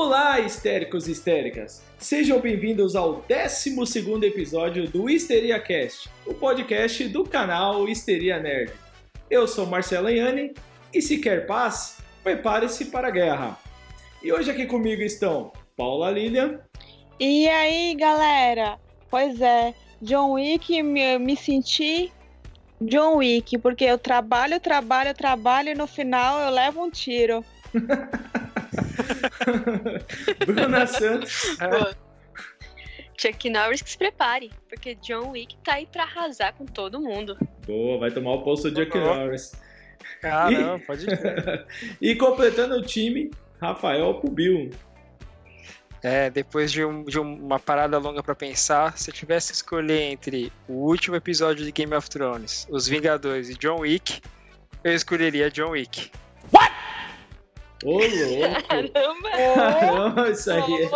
Olá, histéricos e histéricas! Sejam bem-vindos ao 12 episódio do Histeria Cast, o podcast do canal Histeria Nerd. Eu sou Marcelo Iane e se quer paz, prepare-se para a guerra. E hoje aqui comigo estão Paula Lilian. E aí, galera? Pois é, John Wick, me, me senti John Wick, porque eu trabalho, trabalho, trabalho e no final eu levo um tiro. Bruna Santos. Chuck Norris que se prepare, porque John Wick tá aí pra arrasar com todo mundo. Boa, vai tomar o posto do Chuck Norris. Caramba, pode ir. e completando o time, Rafael Pubil. É, depois de, um, de uma parada longa para pensar, se eu tivesse que escolher entre o último episódio de Game of Thrones, Os Vingadores e John Wick, eu escolheria John Wick. What? Ô, louco! Caramba! Caramba, isso aí é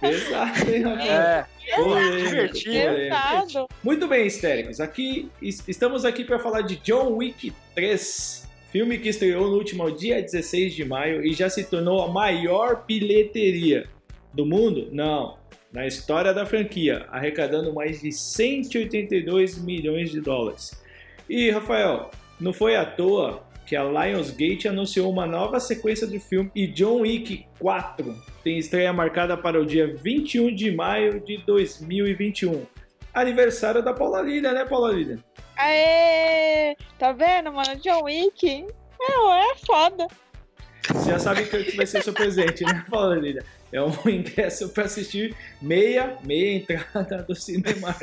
pesado, hein, Rafael? É, Polêmico, divertido. polêmico. Pesado. Muito bem, histéricos. Aqui, es- estamos aqui para falar de John Wick 3, filme que estreou no último dia 16 de maio e já se tornou a maior bilheteria do mundo? Não, na história da franquia, arrecadando mais de 182 milhões de dólares. E, Rafael, não foi à toa que a Lionsgate anunciou uma nova sequência do filme e John Wick 4 tem estreia marcada para o dia 21 de maio de 2021 aniversário da Paula Lilian, né, Paula Lilian? Aê! Tá vendo, mano? John Wick? Meu, é foda. Você já sabe que vai ser seu presente, né, Paula Lilian? É um ingresso para assistir meia, meia entrada do Cinemark.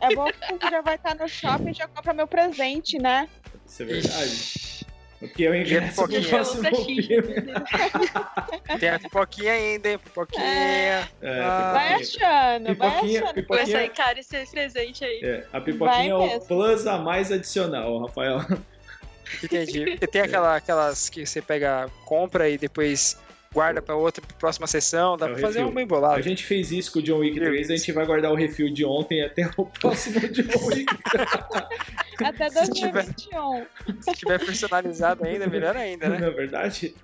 É bom que você já vai estar no shopping e já compra meu presente, né? Isso é verdade. Porque é o ingresso pro pipoquinha. próximo filme. Deus. Tem a pipoquinha ainda, hein? Pipoquinha. É, Ah. Vai pipoquinha. achando, vai Pipoquinha, achando. pipoquinha. Começar a encarar esse presente aí. É, a pipoquinha é o Vai mesmo. plus a mais adicional, Rafael. Entendi. E tem aquela, aquelas que você pega, compra e depois guarda pra outra, pra próxima sessão. Dá É o pra fazer uma A embolada. gente fez isso com o John Wick 3, a gente vai guardar o refil de ontem até o próximo John Wick. Até Se tiver- 2021. Se tiver personalizado ainda, melhor ainda, né? Não é verdade?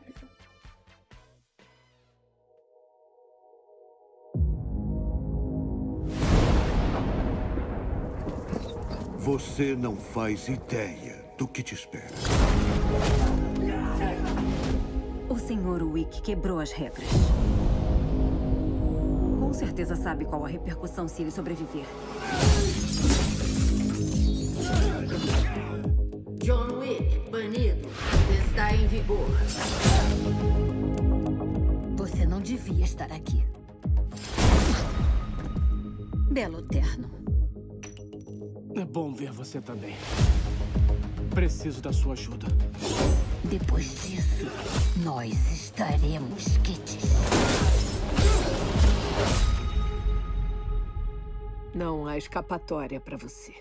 Você não faz ideia do que te espera. O Sr. Wick quebrou as regras. Com certeza sabe qual a repercussão se ele sobreviver. John Wick, banido. Está em vigor. Você não devia estar aqui. Belo terno. É bom ver você também. Preciso da sua ajuda. Depois disso, nós estaremos quites. Não há escapatória para você.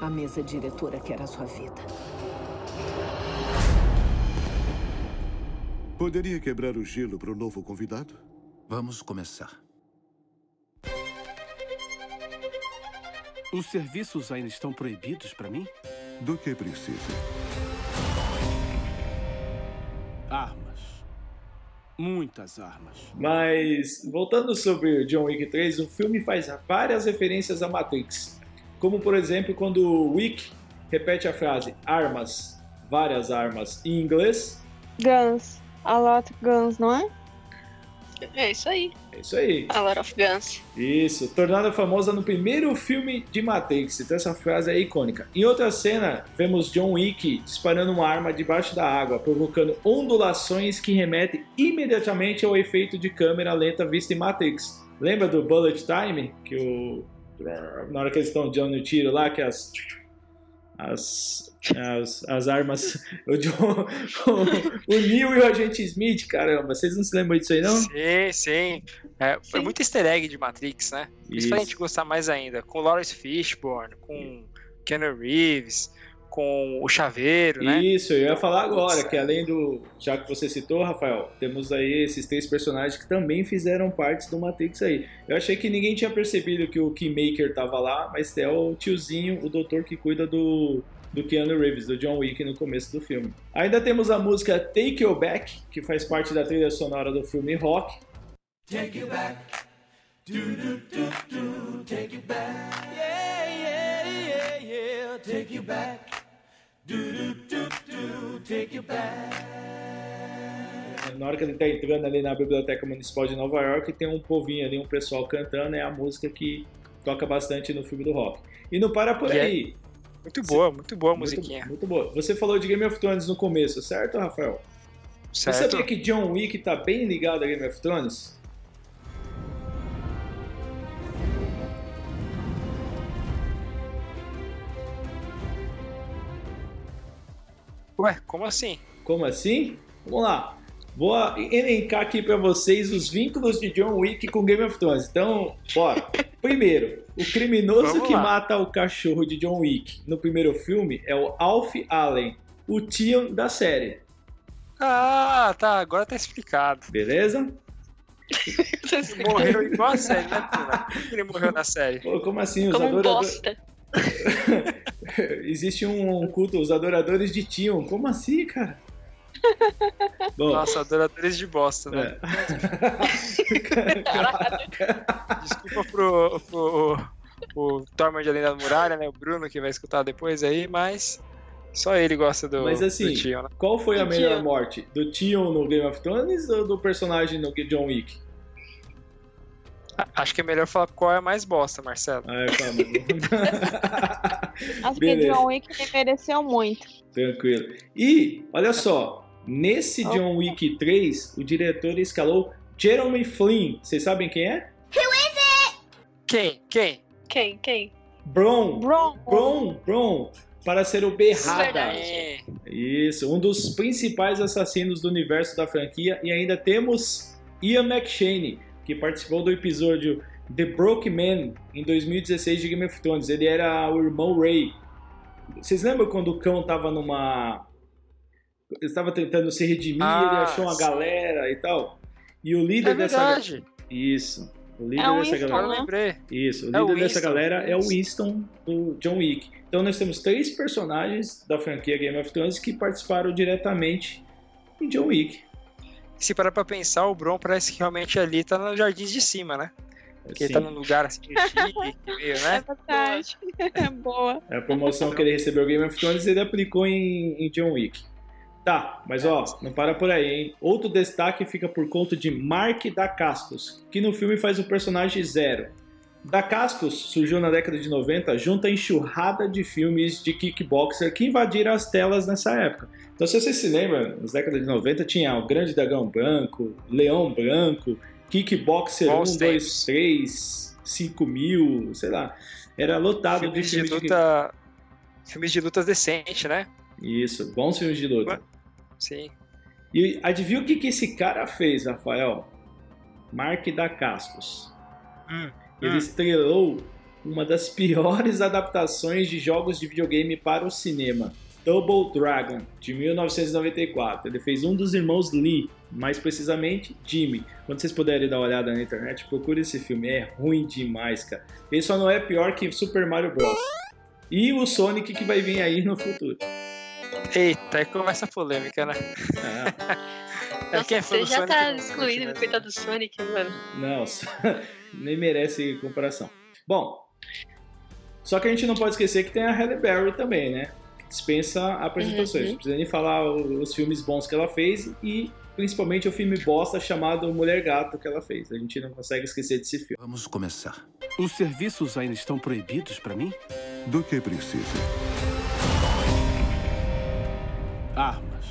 A mesa diretora quer a sua vida. Poderia quebrar o gelo para o novo convidado? Vamos começar. Os serviços ainda estão proibidos para mim? Do que precisa? Armas. Muitas armas. Mas, voltando sobre o John Wick 3, o filme faz várias referências à Matrix. Como, por exemplo, quando o Wick repete a frase armas, várias armas, em inglês. Guns. A lot of guns, não é? É isso aí. É isso aí. A Lot of Guns. Isso, tornada famosa no primeiro filme de Matrix. Então essa frase é icônica. Em outra cena, vemos John Wick disparando uma arma debaixo da água, provocando ondulações que remetem imediatamente ao efeito de câmera lenta visto em Matrix. Lembra do Bullet Time? Que o. Na hora que eles estão dando o tiro lá, que as. As, as, as armas. O, John, o, o Neo e o Agente Smith, caramba, vocês não se lembram disso aí, não? Sim, sim. É, foi Sim. muito easter egg de Matrix, né? Isso pra Isso. gente gostar mais ainda. Com Lawrence Fishburne, com Keanu Reeves, com o Chaveiro, né? Isso, eu ia falar agora, que além do. Já que você citou, Rafael, temos aí esses três personagens que também fizeram parte do Matrix aí. Eu achei que ninguém tinha percebido que o Keymaker tava lá, mas é o tiozinho, o doutor que cuida do, do Keanu Reeves, do John Wick, no começo do filme. Ainda temos a música Take You Back, que faz parte da trilha sonora do filme Rock. Take you back. Do do do do. Take you back. Yeah yeah yeah yeah. Take you back. Na hora que ele tá entrando ali na Biblioteca Municipal de Nova York, tem um povinho ali, um pessoal cantando, é a música que toca bastante no filme do rock. E não para por é aí. Muito boa, muito boa a Muito- musiquinha. Muito, boa. Você falou de Game of Thrones no começo, certo, Rafael? Você Certo? sabia que John Wick tá bem ligado a Game of Thrones? Ué, como assim? Como assim? Vamos lá. Vou elencar aqui pra vocês os vínculos de John Wick com Game of Thrones. Então, bora. Primeiro, o criminoso Vamos que lá. mata o cachorro de John Wick no primeiro filme é o Alf Allen, o Tion da série. Ah, tá, agora tá explicado. Beleza? Morreu igual a série, né, Pula? Por que ele morreu na série? Pô, como assim? Os Como um adoradores... bosta. Existe um culto, os adoradores de Tion. Como assim, cara? Bom, Nossa, adoradores de bosta, né? é. Desculpa pro, pro o Tormund além da muralha, né? O Bruno que vai escutar depois aí, mas só ele gosta do, Mas assim, do Tion, né? qual foi a Do melhor Tion. morte? Do Tion no Game of Thrones ou do personagem no John Wick? Acho que é melhor falar qual é a mais bosta, Marcelo. Ah, calma. Acho que Beleza. John Wick ele mereceu muito. Tranquilo. E, olha só, nesse Opa. John Wick 3, o diretor escalou Jeremy Flynn. Vocês sabem quem é? Quem? Quem? Quem? Quem? Bron. Bron. Bron, Bron, para ser o Berrada. É. Isso, um dos principais assassinos do universo da franquia. E ainda temos Ian McShane, que participou do episódio The Broke Man em 2016 de Game of Thrones. Ele era o irmão Ray. Vocês lembram quando o cão tava numa. Ele estava tentando se redimir, Ah, ele achou uma sim. galera e tal. E o líder É dessa. verdade. Isso. O líder É um dessa Winston, galera. Agora eu lembrei. Isso, o É o líder dessa Winston. galera é o Winston do John Wick. Então nós temos três personagens da franquia Game of Thrones que participaram diretamente em John Wick. Se parar pra pensar, o Bron parece que realmente ali tá nos jardins de cima, né? Porque ele tá num lugar assim chique, meio, É né? verdade. Boa. é a promoção que ele recebeu Game of Thrones ele aplicou em, em John Wick. Tá, mas ó, não para por aí, hein? Outro destaque fica por conta de Mark Dacascos, que no filme faz o personagem Zero. Dacascos surgiu na década de 90 junto à enxurrada de filmes de kickboxer que invadiram as telas nessa época. Então, se você se lembra, nas décadas de 90 tinha o Grande Dragão Branco, Leão Branco, Kickboxer 1, Bons 2, tempos. 3, 5 mil, sei lá. Era lotado Filmes de de filmes de, luta. Filmes de lutas decentes, né? Isso, bons filmes de luta. Sim. E adivinha o que, que esse cara fez, Rafael? Mark da Cascos. Hum, Ele hum. estrelou uma das piores adaptações de jogos de videogame para o cinema. Double Dragon, de 1994. Ele fez um dos irmãos Lee, mais precisamente Jimmy. Quando vocês puderem dar uma olhada na internet, procure esse filme. É ruim demais, cara. Ele só não é pior que Super Mario Bros. E o Sonic que vai vir aí no futuro. Eita, aí começa a polêmica, né? É, É, quem é Você do já Sonic tá excluído, mesmo. coitado do Sonic, mano. Não, nem merece comparação. Bom, só que a gente não pode esquecer que tem a Halle Berry também, né? Que dispensa apresentações. Uhum. Não precisa nem falar os filmes bons que ela fez e principalmente o filme bosta chamado Mulher Gato que ela fez. A gente não consegue esquecer desse filme. Vamos começar. Os serviços ainda estão proibidos para mim? Do que precisa? Armas.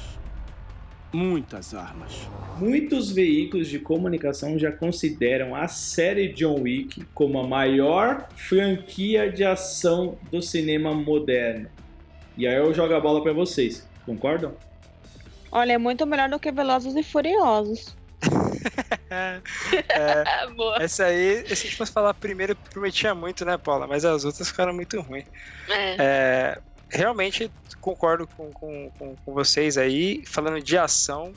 Muitas armas. Muitos veículos de comunicação já consideram a série John Wick como a maior franquia de ação do cinema moderno. E aí eu jogo a bola pra vocês. Concordam? Olha, é muito melhor do que Velozes e Furiosos. É, boa. essa aí, se a gente fosse falar primeiro, prometia muito, né, Paula? Mas as outras ficaram muito ruins. É. É, realmente concordo com, com, com, com vocês aí. Falando de ação,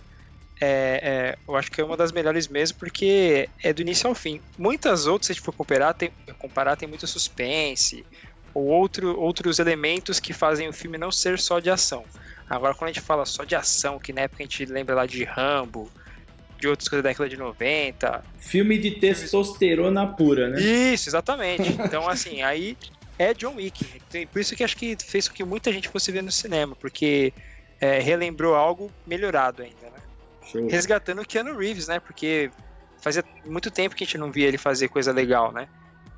é, é, eu acho que é uma das melhores mesmo, porque é do início ao fim. Muitas outras, se a gente for comparar, tem, comparar, tem muito suspense, ou outro, outros elementos que fazem o filme não ser só de ação. Agora, quando a gente fala só de ação, que na época a gente lembra lá de Rambo, de outras coisas da década de 90. Filme de testosterona pura, né? Isso, exatamente. Então, assim, aí é John Wick. Por isso que acho que fez com que muita gente fosse ver no cinema, porque é, relembrou algo melhorado ainda, né? Show. Resgatando o Keanu Reeves, né? Porque fazia muito tempo que a gente não via ele fazer coisa legal, né?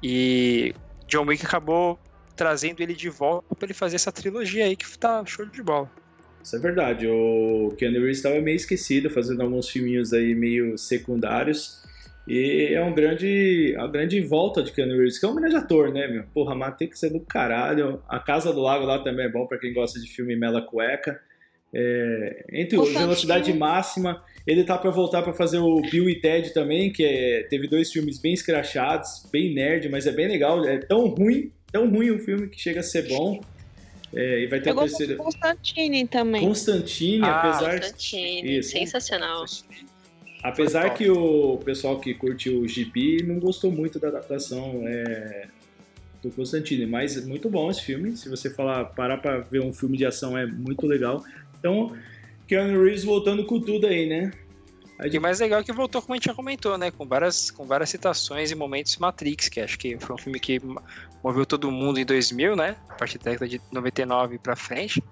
E John Wick acabou trazendo ele de volta para ele fazer essa trilogia aí que tá show de bola. Isso é verdade. O Keanu Reeves estava meio esquecido, fazendo alguns filminhos aí meio secundários. E é um grande, a grande volta de Keanu Reeves, que é um grande ator, né, meu? Porra, Matrix é do caralho. A Casa do Lago lá também é bom para quem gosta de filme Mela Cueca. É, entre O outros, Velocidade Máxima. Ele tá para voltar para fazer o Bill e Ted também, que é- teve dois filmes bem escrachados, bem nerd, mas é bem legal. É tão ruim, tão ruim o filme que chega a ser bom. É, e vai ter Eu terceiro. Constantine também. Constantine, Ah, apesar Constantine, Isso. sensacional. Apesar que o pessoal que curte o GP não gostou muito da adaptação é, do Constantine, mas é muito bom esse filme. Se você falar, parar pra ver um filme de ação é muito legal. Então, Keanu Reeves voltando com tudo aí, né? A E o gente- mais legal é que voltou, como a gente já comentou, né? Com várias, com várias citações e momentos Matrix, que acho que foi um filme que mo- moveu todo mundo em 2000, né? A partir da década de 99 pra frente.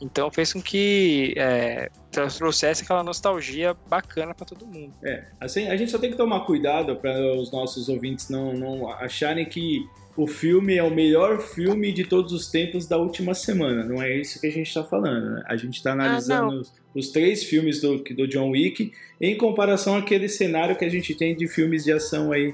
Então fez com que é, trouxesse aquela nostalgia bacana pra todo mundo. É, assim, a gente só tem que tomar cuidado para os nossos ouvintes não, não acharem que o filme é o melhor filme de todos os tempos da última semana. Não é isso que a gente está falando, né? A gente está analisando os, os três filmes do, do John Wick em comparação àquele cenário que a gente tem de filmes de ação aí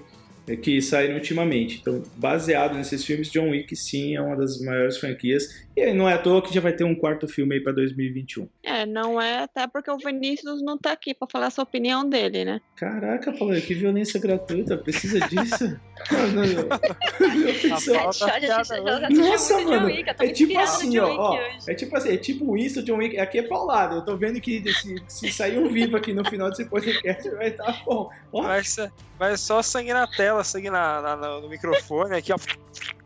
que saíram ultimamente. Então, baseado nesses filmes, John Wick sim é uma das maiores franquias. E não é à toa que já vai ter um quarto filme aí para 2021. É, não é até porque o Vinícius não tá aqui pra falar a sua opinião dele, né? Caraca, Paulo, que violência gratuita, precisa disso? Assistiu Nossa, mano, é tipo assim, ó, ó, é tipo assim, é tipo isso, John Wick, aqui é paulado, eu tô vendo que se, se sair um vivo aqui no final desse podcast vai estar bom. Ó, Vai, ser- vai só sangue na tela, sangue na- na- no microfone aqui, ó.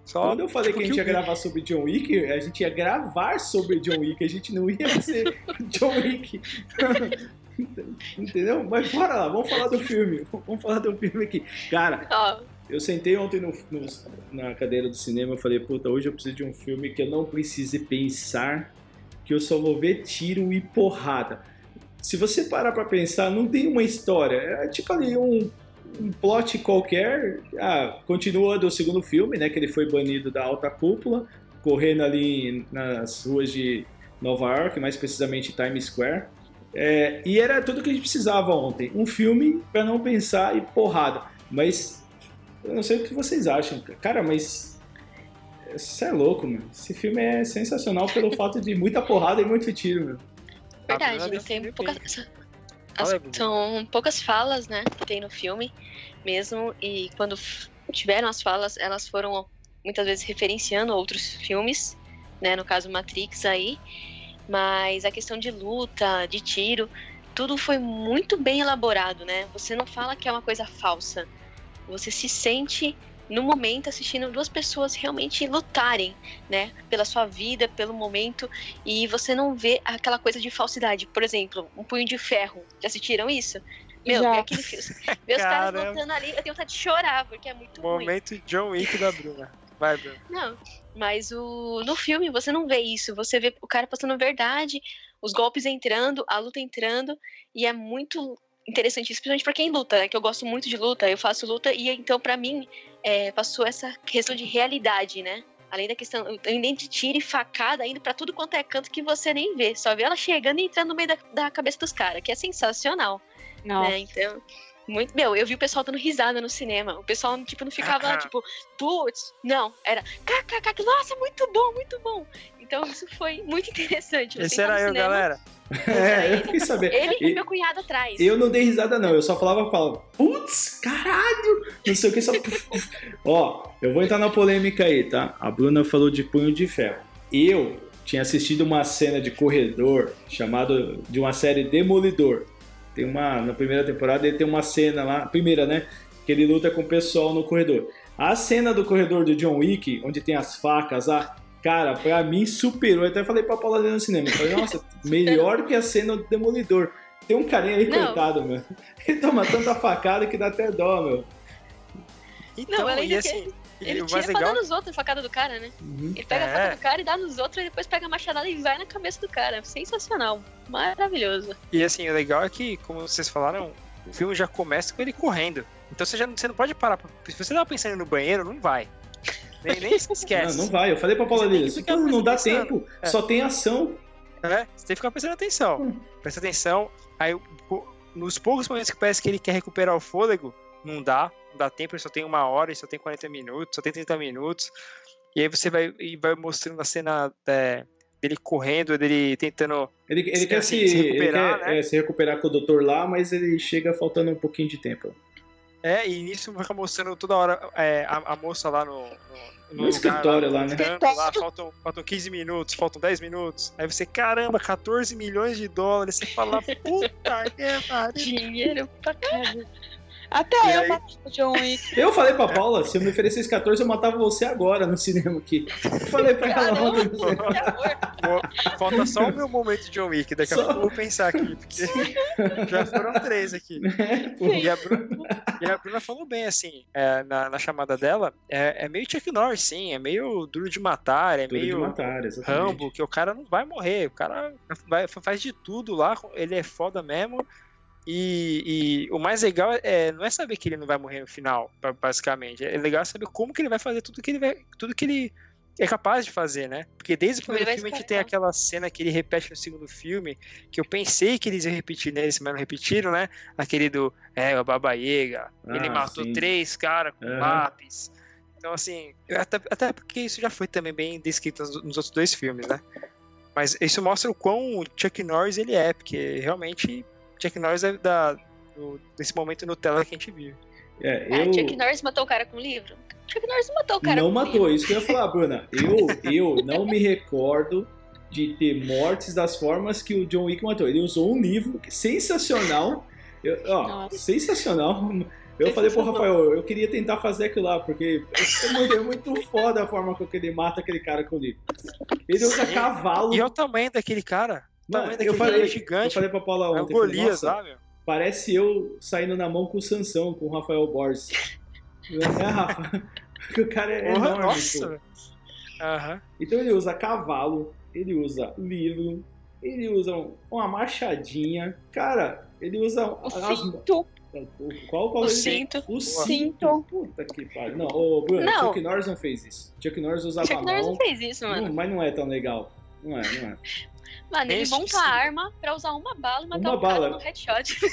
Só, quando eu falei tipo que a gente ia gravar sobre John Wick, a gente ia gravar sobre John Wick, a gente não ia ser John Wick. Entendeu? Mas bora lá, vamos falar do filme. Vamos falar do filme aqui. Cara, Ó, Eu sentei ontem no- no- na cadeira do cinema e falei, puta, hoje eu preciso de um filme que eu não precise pensar, que eu só vou ver tiro e porrada. Se você parar pra pensar, não tem uma história. É tipo ali um, um plot qualquer. Ah, continua do segundo filme, né? Que ele foi banido da alta cúpula, correndo ali nas ruas de Nova York, mais precisamente Times Square. É, e era tudo que a gente precisava ontem. Um filme pra não pensar e porrada. Mas eu não sei o que vocês acham. Cara, mas. Isso é louco, meu. Esse filme é sensacional pelo fato de muita porrada e muito tiro, meu. verdade, não tem bem. As- são poucas falas, né, que tem no filme mesmo, e quando tiveram as falas, elas foram muitas vezes referenciando outros filmes, né, no caso Matrix aí, mas a questão de luta, de tiro, tudo foi muito bem elaborado, né? Você não fala que é uma coisa falsa. Você se sente no momento assistindo duas pessoas realmente lutarem, né, pela sua vida, pelo momento, e você não vê aquela coisa de falsidade. Por exemplo, um punho de ferro. Já assistiram isso? Meu, Já. vê aquele filme. Meus caras Caramba. lutando ali, eu tenho vontade de chorar, porque é muito ruim. Momento John Wick da Bruna. Vai, Bruna. Não, mas o, no filme você não vê isso. Você vê o cara passando verdade, os golpes entrando, a luta entrando, e é muito interessante isso, principalmente pra quem luta, né? Que eu gosto muito de luta, eu faço luta, e então pra mim é, passou essa questão de realidade, né? Além da questão, além de tiro e facada, indo pra tudo quanto é canto que você nem vê. Só vê ela chegando e entrando no meio da, da cabeça dos caras, que é sensacional. Nossa. né? Então, muito. Meu, eu vi o pessoal dando risada no cinema. O pessoal, tipo, não ficava tipo, putz, não, era kkk, nossa, muito bom, muito bom. Então, isso foi muito interessante. Esse era eu, cinema, galera. É, eu fiquei sabendo. Ele e meu cunhado atrás. Eu não dei risada, não. Eu só falava, falava, putz, caralho, não sei o que, só. Ó, eu vou entrar na polêmica aí, tá? A Bruna falou de punho de ferro. Eu tinha assistido uma cena de corredor chamada de uma série Demolidor. Tem uma. Na primeira temporada ele tem uma cena lá, primeira, né? Que ele luta com o pessoal no corredor. A cena do corredor do John Wick, onde tem as facas lá, cara, pra mim superou. Eu até falei pra Paula ali no cinema. Eu falei, nossa, melhor que a cena do Demolidor. Tem um carinha ali, Não. coitado, meu. Ele toma tanta facada que dá até dó, meu. Então, Não, além e do que assim, e Ele tira mais pra legal dar nos outros a facada do cara, né? Uhum. Ele pega a É. facada do cara e dá nos outros e depois pega a machadada e vai na cabeça do cara. Sensacional. Maravilhoso. E assim, o legal é que, como vocês falaram, o filme já começa com ele correndo. Então você, já, não- você não pode parar. pra- Se você tava pensando no banheiro, não vai. Nem, nem se esquece. Não, não vai. Eu falei pra Paula ficar tudo não dá pensando. tempo, É. só tem ação. É, você tem que ficar prestando atenção. Presta atenção. Aí, nos poucos momentos que parece que ele quer recuperar o fôlego, não dá. Não dá tempo, ele só tem uma hora, ele só tem 40 minutos, só tem 30 minutos. E aí você vai, e vai mostrando a cena é, dele correndo, dele tentando. Ele, ele Se- quer, assim, se, se ele recuperar, quer né? é, se recuperar com o doutor lá, mas ele chega faltando um pouquinho de tempo. É, e nisso vai ficar mostrando toda hora é, a, a moça lá no. No, No escritório lá, no né? canto lá, faltam, faltam 15 minutos, faltam 10 minutos. Aí você, caramba, 14 milhões de dólares. Você fala, puta que pariu. Dinheiro pra caramba. Até E eu aí? matei o John Wick. Eu falei pra Paula, se eu me oferecesse 14, eu matava você agora no cinema aqui. Eu falei pra ela Caramba, ontem. Falta só o meu momento de John Wick. Daqui a Só. pouco eu vou pensar aqui, porque já foram três aqui. Pô, E a Bruna, e a Bruna falou bem, assim, é, na, na chamada dela, é, é meio Chuck Norris, sim, é meio duro de matar, é Duro de meio matar, exatamente. Rambo, que o cara não vai morrer, o cara vai- faz de tudo lá, ele é foda mesmo. E, e o mais legal é não é saber que ele não vai morrer no final, ba- basicamente. É legal saber como que ele vai fazer tudo que ele vai, tudo que ele é capaz de fazer, né? Porque desde o ele primeiro filme a gente tem aquela cena que ele repete no segundo filme, que eu pensei que eles iam repetir nesse, mas não repetiram, né? Aquele do é, o Baba Yaga, ele Ah, matou sim. três caras com Aham. lápis. Então, assim, até, até porque isso já foi também bem descrito nos, nos outros dois filmes, né? Mas isso mostra o quão Chuck Norris ele é, porque realmente Chuck Norris é da, do- desse momento Nutella que a gente vive. É, Ah, eu Chuck Norris matou o cara com livro? Chuck Norris matou o cara não com matou, livro. isso que eu ia falar, Bruna. Eu, eu não me recordo de ter mortes das formas que o John Wick matou. Ele usou um livro que- sensacional. Eu- ó, sensacional. Eu falei pro Rafael, eu queria tentar fazer aquilo lá, porque é muito, é muito foda a forma com que ele mata aquele cara com o livro. Ele usa Sim. cavalo. E olha o tamanho daquele cara. O Mano, eu falei, é eu gigante. falei pra Paula É o ontem. eu Golias "Nossa, lá, meu. Parece eu saindo na mão com o Sansão, com o Rafael Borges. É, Rafa. O cara é Porra, enorme. nossa. Aham. Então ele usa cavalo, ele usa livro, ele usa um- uma machadinha. Cara, ele usa O as- cinto. Qual qual O ele- cinto. O cinto. Cinto. Puta que pariu. Não, ô Bruno, Não. Chuck Norris não fez isso. Chuck Norris usava Chuck a Norris não fez isso, mano. Não, mas não é tão legal. Não é, não é. Mano, ele monta a arma pra usar uma bala e matar Uma o cara bala. no headshot.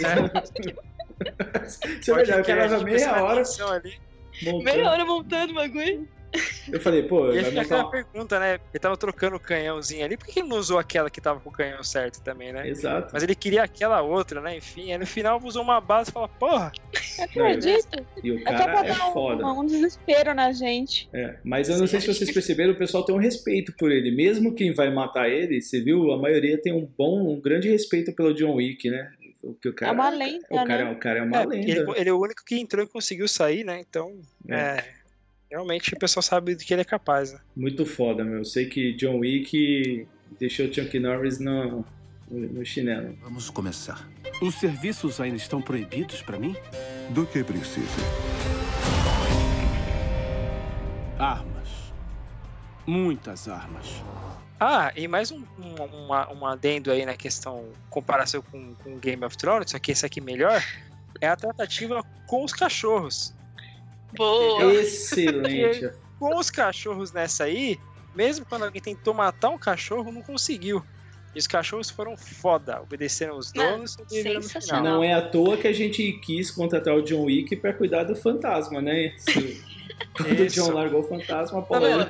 Isso é verdade, o cara leva meia hora Ali. montando. Meia hora montando o bagulho. Eu falei, pô, E vai montar aquela pergunta, né? Ele tava trocando o canhãozinho ali, por que ele não usou aquela que tava com o canhão certo também, né? Exato. Mas ele queria aquela outra, né? Enfim, aí no final usou uma base e fala, porra, Acredito. E o Até pra cara é dar foda. um, um desespero na gente. É, mas eu não sei se vocês perceberam, o pessoal tem um respeito por ele. Mesmo quem vai matar ele, você viu, a maioria tem um bom, um grande respeito pelo John Wick, né? O que o cara, É uma lenda, o cara, né? o cara é uma É, lenda. ele, ele é o único que entrou e conseguiu sair, né? Então, É. é, realmente o pessoal sabe do que ele é capaz, né? Muito foda, meu. Eu sei que John Wick deixou Chuck Norris no, no, no chinelo. Vamos começar. Os serviços ainda estão proibidos pra mim? Do que precisa? Armas. Muitas armas. Ah, e mais um, um, uma- um adendo aí na questão, comparação com, com Game of Thrones, só que esse aqui melhor, é a tratativa com os cachorros. Boa. Excelente. Com os cachorros nessa aí, mesmo quando alguém tentou matar um cachorro, não conseguiu. E os cachorros foram foda, obedeceram os Não, donos e sobreviveram no final. Não é à toa que a gente quis contratar o John Wick pra cuidar do fantasma, né? Se- Quando o. John largou o fantasma, a Paula,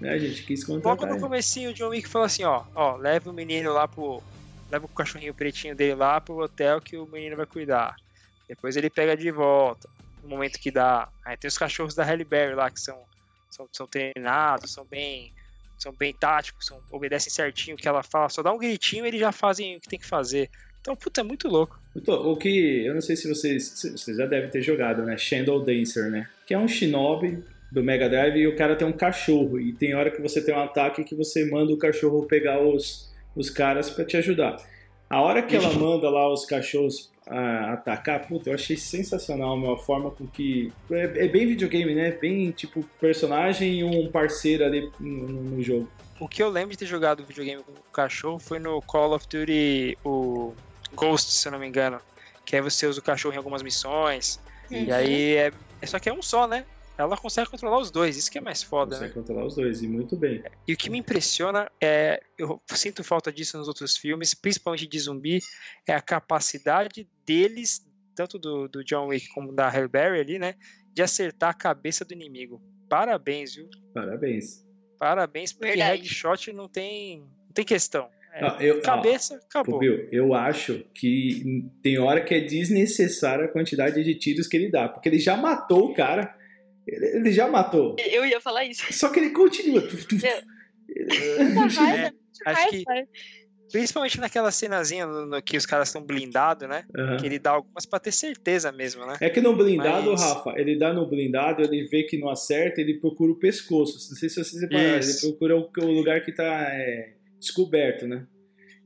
né, a gente quis Logo contratar no ele. comecinho, o John Wick falou assim, ó, ó, leva o menino lá pro... Leva o cachorrinho pretinho dele lá pro hotel que o menino vai cuidar. Depois ele pega de volta, no momento que dá. Tem os cachorros da Halle Berry lá, que são, são, são treinados, são bem são bem táticos, são, obedecem certinho o que ela fala, só dá um gritinho e eles já fazem o que tem que fazer. Então, puta, é muito louco. Muito- O que eu não sei se vocês, vocês já devem ter jogado, né? Shadow Dancer, né? Que é um shinobi do Mega Drive e o cara tem um cachorro e tem hora que você tem um ataque que você manda o cachorro pegar os, os caras pra te ajudar. A hora que ela manda lá os cachorros ah, atacar, puta, eu achei sensacional meu, a forma com que é, é bem videogame, né? Bem tipo personagem e um parceiro ali no, no jogo. O que eu lembro de ter jogado videogame com o cachorro foi no Call of Duty, o Ghost, se eu não me engano. Que aí você usa o cachorro em algumas missões. E Uhum. aí é, é. Só que é um só, né? Ela consegue controlar os dois, isso que é mais foda, Você né? controlar os dois e muito bem. E o que me impressiona é. Eu sinto falta disso nos outros filmes, principalmente de zumbi, é a capacidade deles, tanto do, do John Wick como da Halle Berry ali, né? De acertar a cabeça do inimigo. Parabéns, viu? Parabéns. Parabéns, porque Verdade. headshot não tem, não tem questão. É, Ah, eu- cabeça, acabou. Pô, Bill, eu acho que tem hora que é desnecessária a quantidade de tiros que ele dá, porque ele já matou o cara. Ele, ele já matou. Eu ia falar isso. Só que ele continua. Tuf, tuf. Muita raiva, É, muita acho que- raiva. Principalmente naquela cenazinha no, no que os caras estão blindados, né? Aham. Que ele dá algumas pra ter certeza mesmo, né? É que no blindado, Mas- Rafa, ele dá no blindado, ele vê que não acerta, ele procura o pescoço. Não sei se vocês repararam, ele procura o, o lugar que tá é, descoberto, né?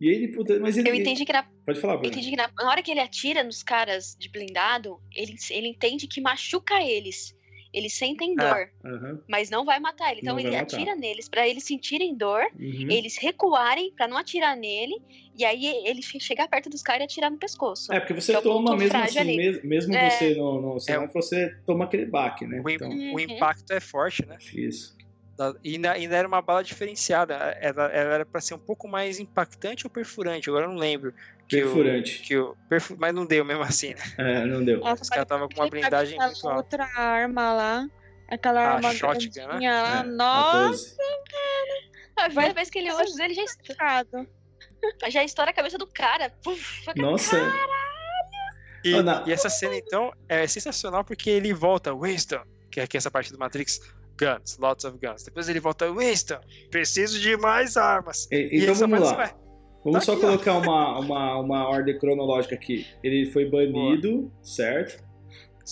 E ele, puta, mas ele. Eu entendi que na, Pode falar, eu entendi que na, na hora que ele atira nos caras de blindado, ele, ele entende que machuca eles. Eles sentem Ah. dor, Aham. mas não vai matar ele. Então Não ele atira neles pra eles sentirem dor, Uhum. eles recuarem pra não atirar nele, e aí ele che- chegar perto dos caras e atirar no pescoço. É, porque você Que é o toma mesmo assim, ali. mesmo, mesmo É. você não, não você, É. não- você toma aquele baque, né? O, Então, o Uhum. impacto é forte, né? isso. E ainda, ainda era uma bala diferenciada. Ela, ela era pra ser um pouco mais impactante ou perfurante, agora eu não lembro. Que o- Perfurante. que o, perfu- mas não deu mesmo assim, né? É, não deu. Nossa, Os caras estavam com uma blindagem muito alta. outra arma lá. Aquela A arma shotgun, né? lá. É, a Nossa, 12. A primeira vez que ele usa ele já, estoura, cara. já estoura a cabeça do cara. Puf, Nossa, E, Ah, não. e essa cena, então, é sensacional porque ele volta, Winston, que é aqui essa parte do Matrix, guns, lots of guns. Depois ele volta, Winston, preciso de mais armas. E- E então ele só vamos lá. "Ué, Vamos Tá só aqui, ó. colocar uma, uma, uma ordem cronológica aqui. Ele foi banido, certo?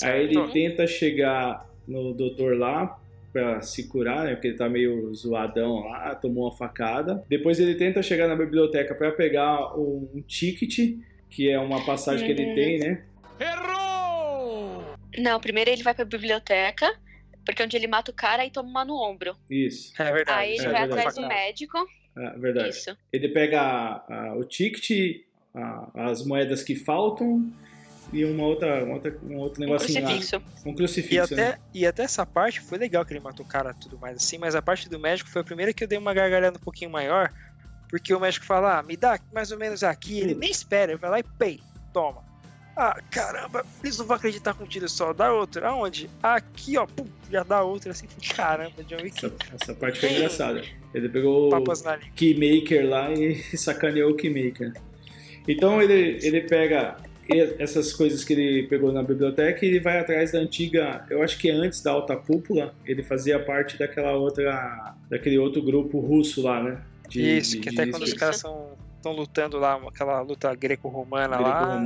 Aí ele certo?" tenta chegar no doutor lá pra se curar, né? Porque ele tá meio zoadão lá, tomou uma facada. Depois ele tenta chegar na biblioteca pra pegar um, um ticket, que é uma passagem que ele Uhum. tem, né? Não, primeiro ele vai pra biblioteca, porque é onde ele mata o cara e toma uma no ombro. Isso, É verdade. Aí ele é vai verdade. atrás do médico. É verdade. Isso. Ele pega a- a- o ticket, a- as moedas que faltam e uma outra, uma outra, um outro Um negocinho lá. crucifixo. Um E crucifixo. né? até, e até essa parte foi legal que ele matou o cara e tudo mais assim, mas a parte do médico foi a primeira que eu dei uma gargalhada um pouquinho maior, porque o médico fala, ah, me dá mais ou menos aqui, ele Hum. nem espera, ele vai lá e pei, toma. Ah, caramba, eles não vão acreditar com um tiro só, dá outro, aonde? Aqui, ó, pum, já dá outro, assim, caramba, John Wick, Essa, essa parte foi engraçada. Ele pegou o papas língua. Keymaker lá e sacaneou o Keymaker. Então ele, ele pega essas coisas que ele pegou na biblioteca e ele vai atrás da antiga. Eu acho que antes da alta cúpula, ele fazia parte daquela outra. daquele outro grupo russo lá, né? De- Isso, de- que até quando os caras estão lutando lá, aquela luta greco-romana lá,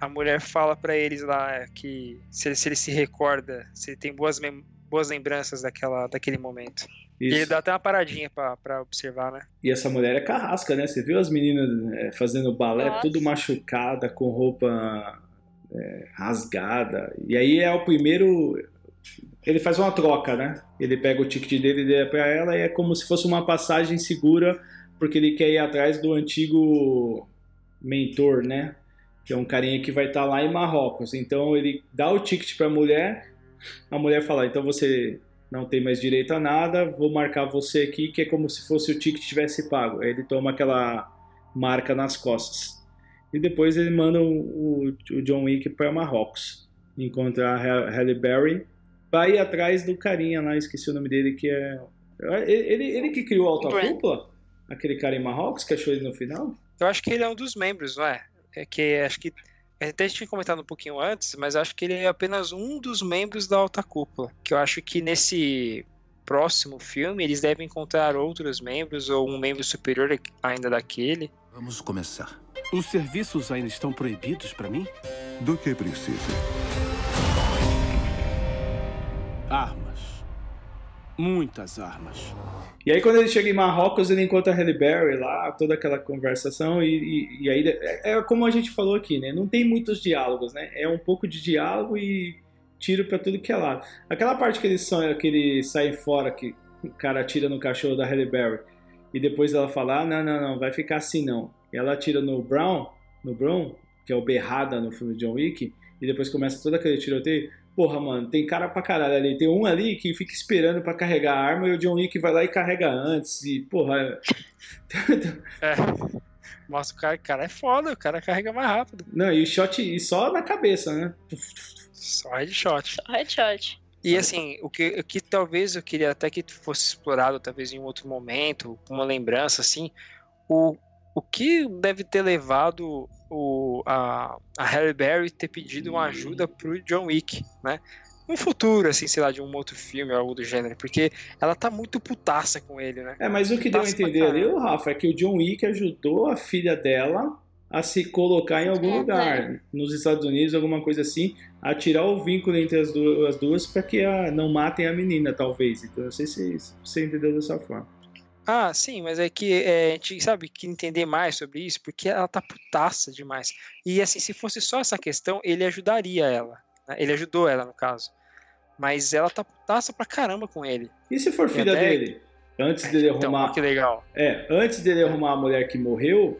a mulher fala pra eles lá que se ele, se ele se recorda, se ele tem boas, mem- boas lembranças daquela, daquele momento. E ele Isso. dá até uma paradinha pra, pra observar, né? E essa mulher é carrasca, né? Você viu as meninas é, fazendo balé, Nossa. tudo machucada, com roupa é, rasgada. E aí é o primeiro. Ele faz uma troca, né? Ele pega o ticket dele e dá pra ela e é como se fosse uma passagem segura, porque ele quer ir atrás do antigo mentor, né? Que é um carinha que vai estar lá em Marrocos. Então ele dá o ticket pra mulher, a mulher fala: então você não tem mais direito a nada, vou marcar você aqui, que é como se fosse o ticket tivesse pago. Aí ele toma aquela marca nas costas. E depois ele manda o, o John Wick para Marrocos. Encontra a Ha- Halle Berry. Vai atrás do carinha lá, esqueci o nome dele, que é. Ele, ele que criou a Alta. Cúpula? Aquele cara em Marrocos que achou ele no final? Eu acho que ele é um dos membros, não é? É que acho que. Até a gente tinha comentado um pouquinho antes, mas acho que ele é apenas um dos membros da alta cúpula. Que eu acho que nesse próximo filme eles devem encontrar outros membros ou um membro superior ainda daquele. Vamos começar. Os serviços ainda estão proibidos para mim? Do que precisa? Armas. Muitas armas. E aí quando ele chega em Marrocos, ele encontra a Halle Berry lá, toda aquela conversação, e, e, e aí é, é como a gente falou aqui, né? Não tem muitos diálogos, né? É um pouco de diálogo e tiro pra tudo que é lado. Aquela parte que eles, são, que eles saem fora, que o cara atira no cachorro da Halle Berry, e depois ela fala, ah, não, não, não, vai ficar assim não. E ela atira no Brown, no Brown, que é o Berrada no filme de John Wick, e depois começa todo aquele tiroteio. Porra, mano, tem cara pra caralho ali. Tem um ali que fica esperando pra carregar a arma e o John Wick vai lá e carrega antes. E, porra. É. Mostra o cara, cara é foda, o cara carrega mais rápido. Não, e shot e só na cabeça, né? Só headshot. Só headshot. E assim, o que, o que talvez eu queria até que fosse explorado, talvez em um outro momento, uma lembrança, assim, o, o que deve ter levado o, a, a Halle Berry ter pedido uma ajuda pro John Wick, né? Um futuro, assim, sei lá, de um outro filme ou algo do gênero, porque ela tá muito putaça com ele, né? É, mas o que deu a entender ali, o Rafa, é que o John Wick ajudou a filha dela a se colocar em algum É, lugar, né? nos Estados Unidos, alguma coisa assim, a tirar o vínculo entre as duas, as duas para que a, não matem a menina, talvez. Então, eu não sei se, se você entendeu dessa forma. Ah, sim, mas é que é, a gente sabe que entender mais sobre isso, porque ela tá putaça demais. E assim, se fosse só essa questão, ele ajudaria ela. né? Ele ajudou ela, no caso. Mas ela tá putaça pra caramba com ele. E se for E filha até- dele? Antes dele Então, arrumar. que legal. É, antes dele arrumar a mulher que morreu,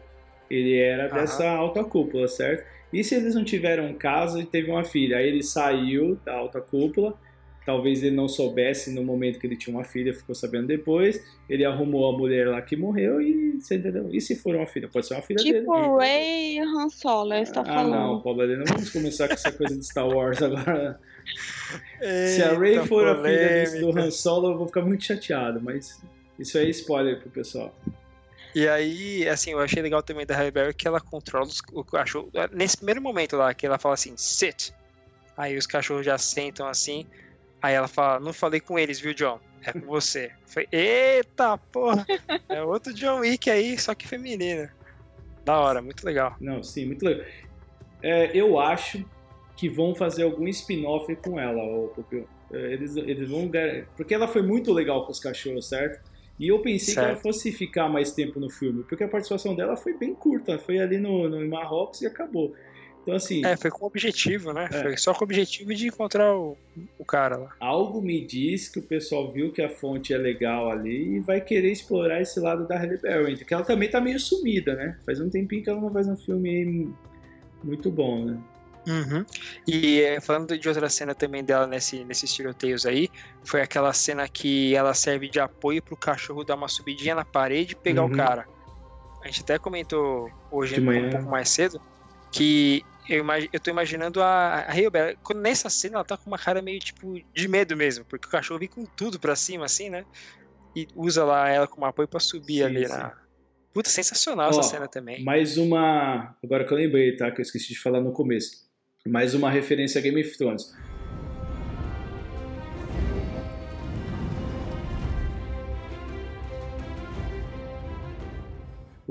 ele era Aham. dessa alta cúpula, certo? E se eles não tiveram casa e teve uma filha? Aí ele saiu da alta cúpula, talvez ele não soubesse no momento que ele tinha uma filha, ficou sabendo depois. Ele arrumou a mulher lá que morreu e você entendeu? E se for uma filha? Pode ser uma filha dele. Tipo Ray Han Solo, você tá Ah, falando. não, Paulo, não vamos começar com essa coisa de Star Wars agora. Se a Eita, Ray for a filha do polêmica. Han Solo, eu vou ficar muito chateado, mas isso aí é spoiler pro pessoal. E aí, assim, eu achei legal também da Halle Berry que ela controla os, o cachorro. Nesse primeiro momento lá, que ela fala assim, sit. Aí os cachorros já sentam assim. Aí ela fala, não falei com eles, viu, John? É com você. Falei, eita porra! É outro John Wick aí, só que feminina. Da hora, muito legal. Não, sim, muito legal. É, eu acho que vão fazer algum spin-off com ela, Popio. É, Eles, eles vão. Porque ela foi muito legal com os cachorros, certo? E eu pensei que ela Certo. fosse ficar mais tempo no filme, porque a participação dela foi bem curta, foi ali no, no Marrocos e acabou. Então, assim, É, foi com o objetivo, né? É. Foi só com o objetivo de encontrar o, o cara lá. algo me diz que o pessoal viu que a fonte é legal ali e vai querer explorar esse lado da Halle Berry, porque ela também tá meio sumida, né? Faz um tempinho que ela não faz um filme muito bom, né? Uhum. E é, falando de outra cena também dela nesse, nesses tiroteios aí, foi aquela cena que ela serve de apoio pro cachorro dar uma subidinha na parede e pegar Uhum. o cara. A gente até comentou hoje um pouco mais cedo que eu, eu tô imaginando a, a quando nessa cena ela tá com uma cara meio tipo de medo mesmo, porque o cachorro vem com tudo pra cima assim, né? E usa lá ela como apoio pra subir Sim, ali sim. na. Puta, sensacional Ó, essa cena também. Mais uma. Agora que eu lembrei, tá? Que eu esqueci de falar no começo. Mais uma referência a Game of Thrones.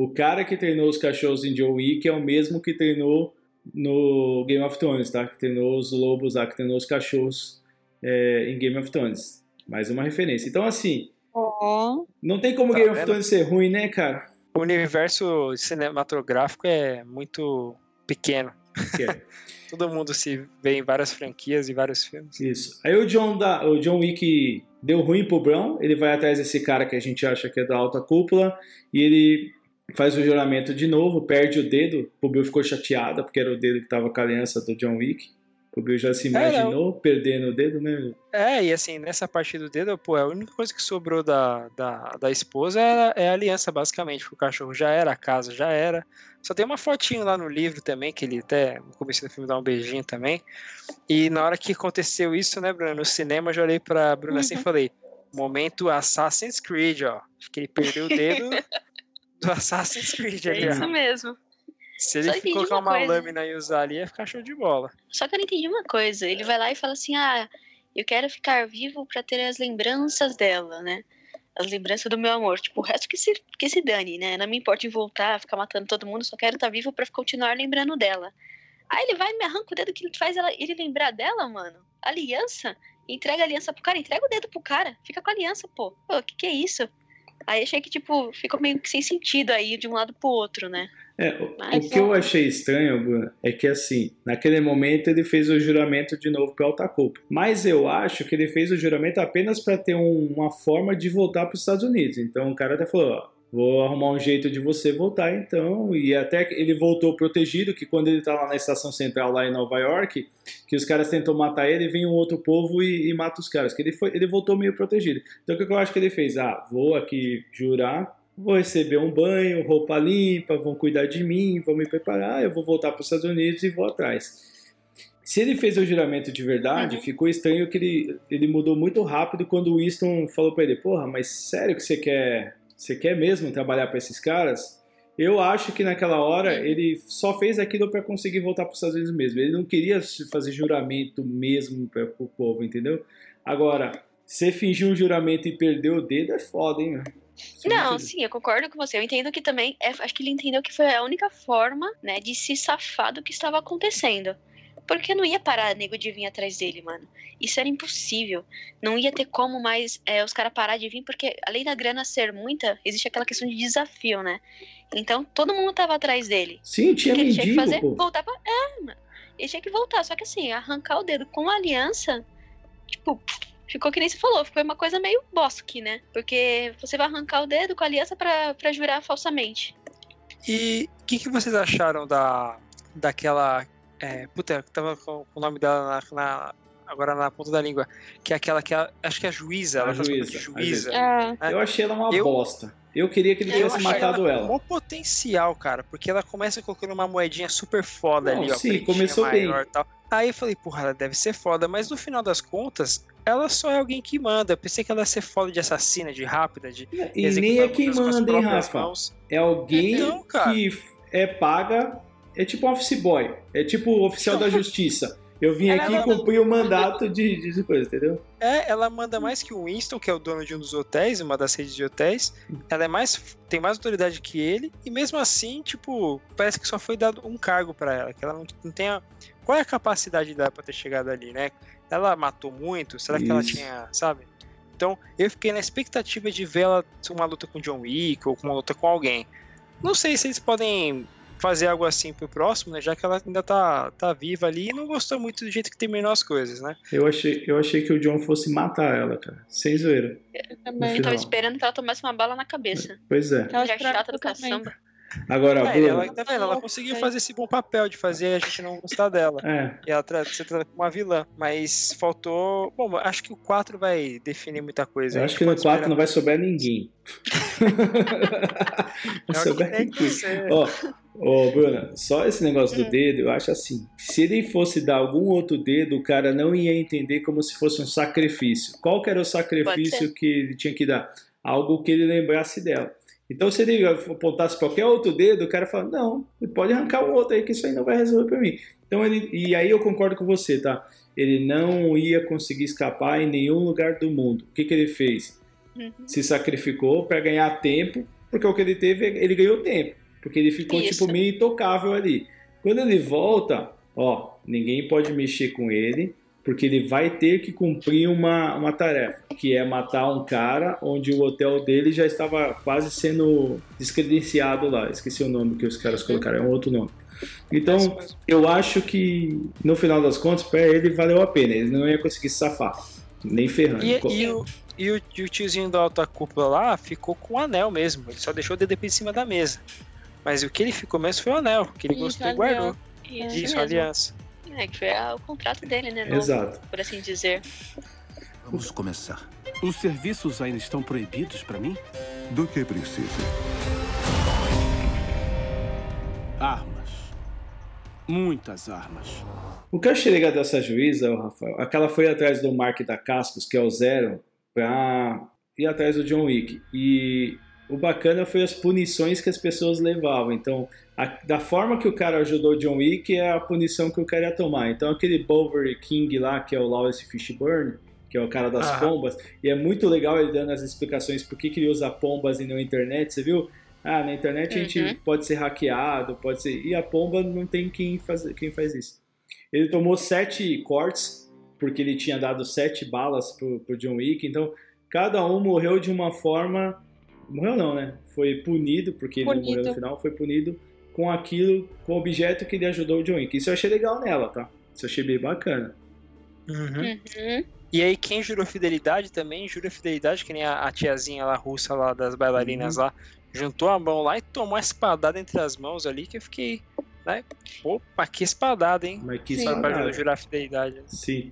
O cara que treinou os cachorros em John Wick é o mesmo que treinou no Game of Thrones, tá? Que treinou os lobos lá, que treinou os cachorros é, em Game of Thrones. Mais uma referência. Então, assim, Ó, não tem como Tá Game of vendo? Thrones ser ruim, né, cara? O universo cinematográfico é muito pequeno. Que é. Todo mundo se vê em várias franquias e vários filmes. Isso. Aí o John, da, o John Wick deu ruim pro Brown, ele vai atrás desse cara que a gente acha que é da alta cúpula, e ele faz o juramento de novo, perde o dedo, o Bill ficou chateada, porque era o dedo que tava com a aliança do John Wick. O Bill já se imaginou perdendo o dedo, né? É, e assim, nessa parte do dedo, pô, a única coisa que sobrou da, da, da esposa é, é a aliança, basicamente, porque o cachorro já era, a casa já era. Só tem uma fotinho lá no livro também, que ele até no começo do filme dá um beijinho também. E na hora que aconteceu isso, né, Bruno, no cinema, eu já olhei pra Bruna assim e Uhum. falei, momento Assassin's Creed, ó. Acho que ele perdeu o dedo do Assassin's Creed É ali, isso ó. mesmo. Se ele Só colocar uma uma lâmina e usar ali, ia ficar show de bola. Só que eu não entendi uma coisa. Ele vai lá e fala assim: ah, eu quero ficar vivo pra ter as lembranças dela, né? as lembranças do meu amor. Tipo, o resto que se, que se dane, né? Não me importa em voltar, ficar matando todo mundo, só quero estar tá vivo para continuar lembrando dela. Aí ele vai e me arranca o dedo que faz ela, ele lembrar dela, mano. Aliança? Entrega a aliança pro cara, entrega o dedo pro cara. Fica com a aliança, pô. Pô, que que é isso? Aí achei que, tipo, ficou meio que sem sentido aí de um lado pro outro, né? É, o, Mas, o que eu achei estranho, Bruno, é que assim, naquele momento ele fez o juramento de novo pro Altaculpa. Mas eu acho que ele fez o juramento apenas para ter um, uma forma de voltar para os Estados Unidos. Então o cara até falou, ó, vou arrumar um jeito de você voltar então. E até ele voltou protegido, que quando ele tá lá na estação central lá em Nova York, que os caras tentam matar ele, vem um outro povo e, e mata os caras. Que ele, foi, ele voltou meio protegido. Então o que eu acho que ele fez? Ah, vou aqui jurar, vou receber um banho, roupa limpa, vão cuidar de mim, vão me preparar, eu vou voltar para os Estados Unidos e vou atrás. Se ele fez o juramento de verdade, uhum. ficou estranho que ele, ele mudou muito rápido quando o Winston falou para ele: Porra, mas sério que você quer você quer mesmo trabalhar para esses caras? Eu acho que naquela hora ele só fez aquilo para conseguir voltar para os Estados Unidos mesmo. Ele não queria fazer juramento mesmo para o povo, entendeu? Agora, você fingir um juramento e perder o dedo é foda, hein, Não, sim, eu concordo com você. Eu entendo que também. É, acho que ele entendeu que foi a única forma, né, de se safar do que estava acontecendo. Porque não ia parar nego de vir atrás dele, mano. Isso era impossível. Não ia ter como mais é, os caras parar de vir, porque além da grana ser muita, existe aquela questão de desafio, né? Então todo mundo tava atrás dele. Sim, tinha mendigo, ele tinha que fazer, pô. voltar pra. É, mano. Ele tinha que voltar. Só que assim, arrancar o dedo com a aliança, tipo, ficou que nem você falou, ficou uma coisa meio bosque, né? Porque você vai arrancar o dedo com a aliança pra, pra jurar falsamente. E o que, que vocês acharam da, daquela é, puta, eu tava com o nome dela na, na, agora na ponta da língua. Que é aquela que é, acho que é a juíza. A ela juíza. juíza. É. Eu achei ela uma eu, bosta. Eu queria que ele tivesse matado ela. ela. Com potencial, cara, porque ela começa colocando uma moedinha super foda Não, ali, ó. Sim, começou maior, bem. Tal. Aí eu falei, porra, ela deve ser foda, mas no final das contas, ela só é alguém que manda. Eu pensei que ela ia ser foda de assassina, de rápida, de. E nem é quem manda, hein, Rafa? Mãos. É alguém então, que é paga é tipo um office boy, é tipo oficial da justiça. Eu vim ela aqui e cumpri o mandato de, de coisa, entendeu? É, ela manda mais que o Winston, que é o dono de um dos hotéis, uma das redes de hotéis. Ela é mais tem mais autoridade que ele e mesmo assim, tipo, parece que só foi dado um cargo para ela, que ela não, não tem a qual é a capacidade dela para ter chegado ali, né? Ela matou muito, será Isso. que ela tinha, sabe? Então, eu fiquei na expectativa de ver ela uma luta com John Wick ou uma luta com alguém. Não sei se eles podem fazer algo assim pro próximo, né? Já que ela ainda tá, tá viva ali e não gostou muito do jeito que terminou as coisas, né? Eu achei, eu achei que o John fosse matar ela, cara. Sem zoeira. Eu também. Eu tava esperando que ela tomasse uma bala na cabeça. Pois é. Ela já chata do caçamba. Agora, é, ela, tá vendo? Ela conseguiu fazer esse bom papel de fazer a gente não gostar dela. É. E ela tra ser tratada como uma vilã. Mas faltou. Bom, acho que o 4 vai definir muita coisa. Eu acho que no 4 esperar... não vai sobrar ninguém. não sobrar ninguém. Ó, Ô, Bruna, só esse negócio do hum. dedo, eu acho assim. Se ele fosse dar algum outro dedo, o cara não ia entender como se fosse um sacrifício. Qual que era o sacrifício que ele tinha que dar? Algo que ele lembrasse dela. Então, se ele apontasse qualquer outro dedo, o cara fala: Não, ele pode arrancar o outro aí, que isso aí não vai resolver para mim. Então, ele, e aí eu concordo com você, tá? Ele não ia conseguir escapar em nenhum lugar do mundo. O que, que ele fez? Uhum. Se sacrificou para ganhar tempo, porque o que ele teve, ele ganhou tempo. Porque ele ficou Isso. tipo meio intocável ali. Quando ele volta, ó, ninguém pode mexer com ele, porque ele vai ter que cumprir uma, uma tarefa, que é matar um cara onde o hotel dele já estava quase sendo descredenciado lá. Esqueci o nome que os caras colocaram, é um outro nome. Então, eu acho que no final das contas, para ele valeu a pena. Ele não ia conseguir safar, nem ferrando. E, e, o, e, o, e o tiozinho da alta cúpula lá ficou com o anel mesmo. Ele só deixou o dedo em cima da mesa. Mas o que ele ficou mesmo foi o anel, que ele Isso, gostou e guardou. Isso, Isso aliança. É, que foi o contrato dele, né? Novo, Exato. Por assim dizer. Vamos começar. Os serviços ainda estão proibidos para mim? Do que precisa? Armas. Muitas armas. O que eu achei legal dessa juíza, Rafael, aquela foi atrás do Mark da Cascos, que é o Zero, pra ir atrás do John Wick. E o bacana foi as punições que as pessoas levavam. Então, a, da forma que o cara ajudou John Wick é a punição que o cara ia tomar. Então, aquele Bowery King lá, que é o Lawrence Fishburne, que é o cara das Aham. pombas, e é muito legal ele dando as explicações por que, que ele usa pombas e não internet, você viu? Ah, na internet a gente Uhum. pode ser hackeado, pode ser. E a pomba não tem quem faz, quem faz isso. Ele tomou sete cortes, porque ele tinha dado sete balas pro, pro John Wick, então cada um morreu de uma forma. Morreu não, né? Foi punido, porque ele não morreu no Punido. final, foi punido com aquilo, com o objeto que ele ajudou o John Wick. Isso eu achei legal nela, tá? Isso eu achei bem bacana. Uhum. Uhum. E aí, quem jurou fidelidade também, jura fidelidade, que nem a, a tiazinha lá russa lá das bailarinas Uhum. lá, juntou a mão lá e tomou uma espadada entre as mãos ali, que eu fiquei, né? Opa, que espadada, hein? Mas que Sim. Só pra espadada. jurar fidelidade. Sim.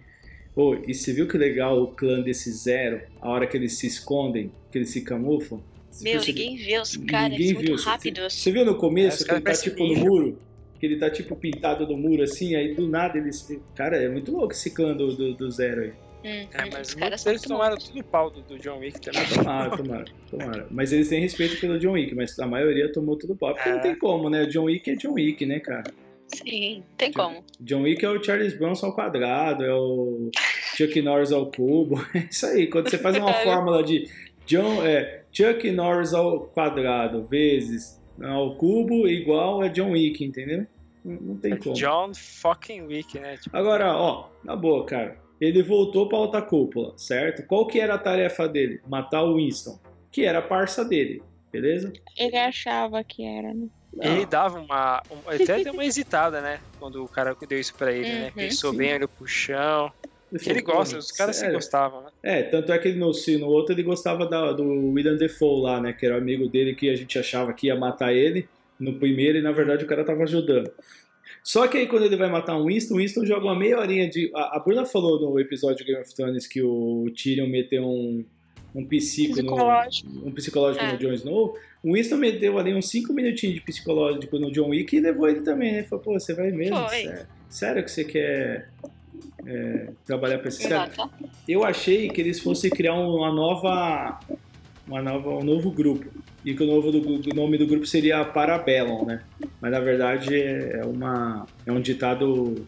Ô, e você viu que legal o clã desse Zero, a hora que eles se escondem, que eles se camuflam? Meu, percebeu? ninguém vê os caras, Ninguém eles viu. muito Você- rápidos. Você viu no É, começo os que ele tá tipo no muro? Que ele tá tipo pintado no muro assim, aí do nada eles. Cara, é muito louco esse clã do, do, do Zero aí. Uhum, É, mas os caras muito tomaram bons. tudo pau do, do John Wick também. Tomara, tomara, tomara. Mas eles têm respeito pelo John Wick, mas a maioria tomou tudo pau. Porque É. não tem como, né? O John Wick é John Wick, né, cara? Sim, tem como. John Wick é o Charles Bronson ao quadrado, é o Chuck Norris ao cubo. É isso aí. Quando você faz uma fórmula de John, é, Chuck Norris ao quadrado vezes ao cubo igual a John Wick, entendeu? Não, não tem como. John fucking Wick, né? Tipo, Agora, ó, na boa, cara. Ele voltou pra alta cúpula, certo? Qual que era a tarefa dele? Matar o Winston, que era a parça dele, beleza? Ele achava que era, né? ele dava uma. um- ele até deu uma hesitada, né? Quando o cara deu isso pra ele, né? Uhum, Pensou sim. bem, olhou pro chão. Ele Que ele gosta, "Pô, os caras se sério?" gostavam, né? É, tanto é que no, se no outro ele gostava da- do William Defoe lá, né? Que era o amigo dele que a gente achava que ia matar ele no primeiro e na verdade o cara tava ajudando. Só que aí quando ele vai matar um Winston, o Winston joga uma meia horinha de. A, a Bruna falou no episódio de Game of Thrones que o Tyrion meteu um, um psico Psicológico. no. Um psicológico É. no Jon Snow. O Winston meteu ali uns 5 minutinhos de psicológico no John Wick e levou ele também, né? Falou, pô, você vai mesmo? Sério, sério que você quer é, trabalhar pra esses caras? Exato. eu achei que eles fossem criar uma nova, uma nova, um novo grupo e que o novo do, o nome do grupo seria Parabellum, né? Mas na verdade é uma é um ditado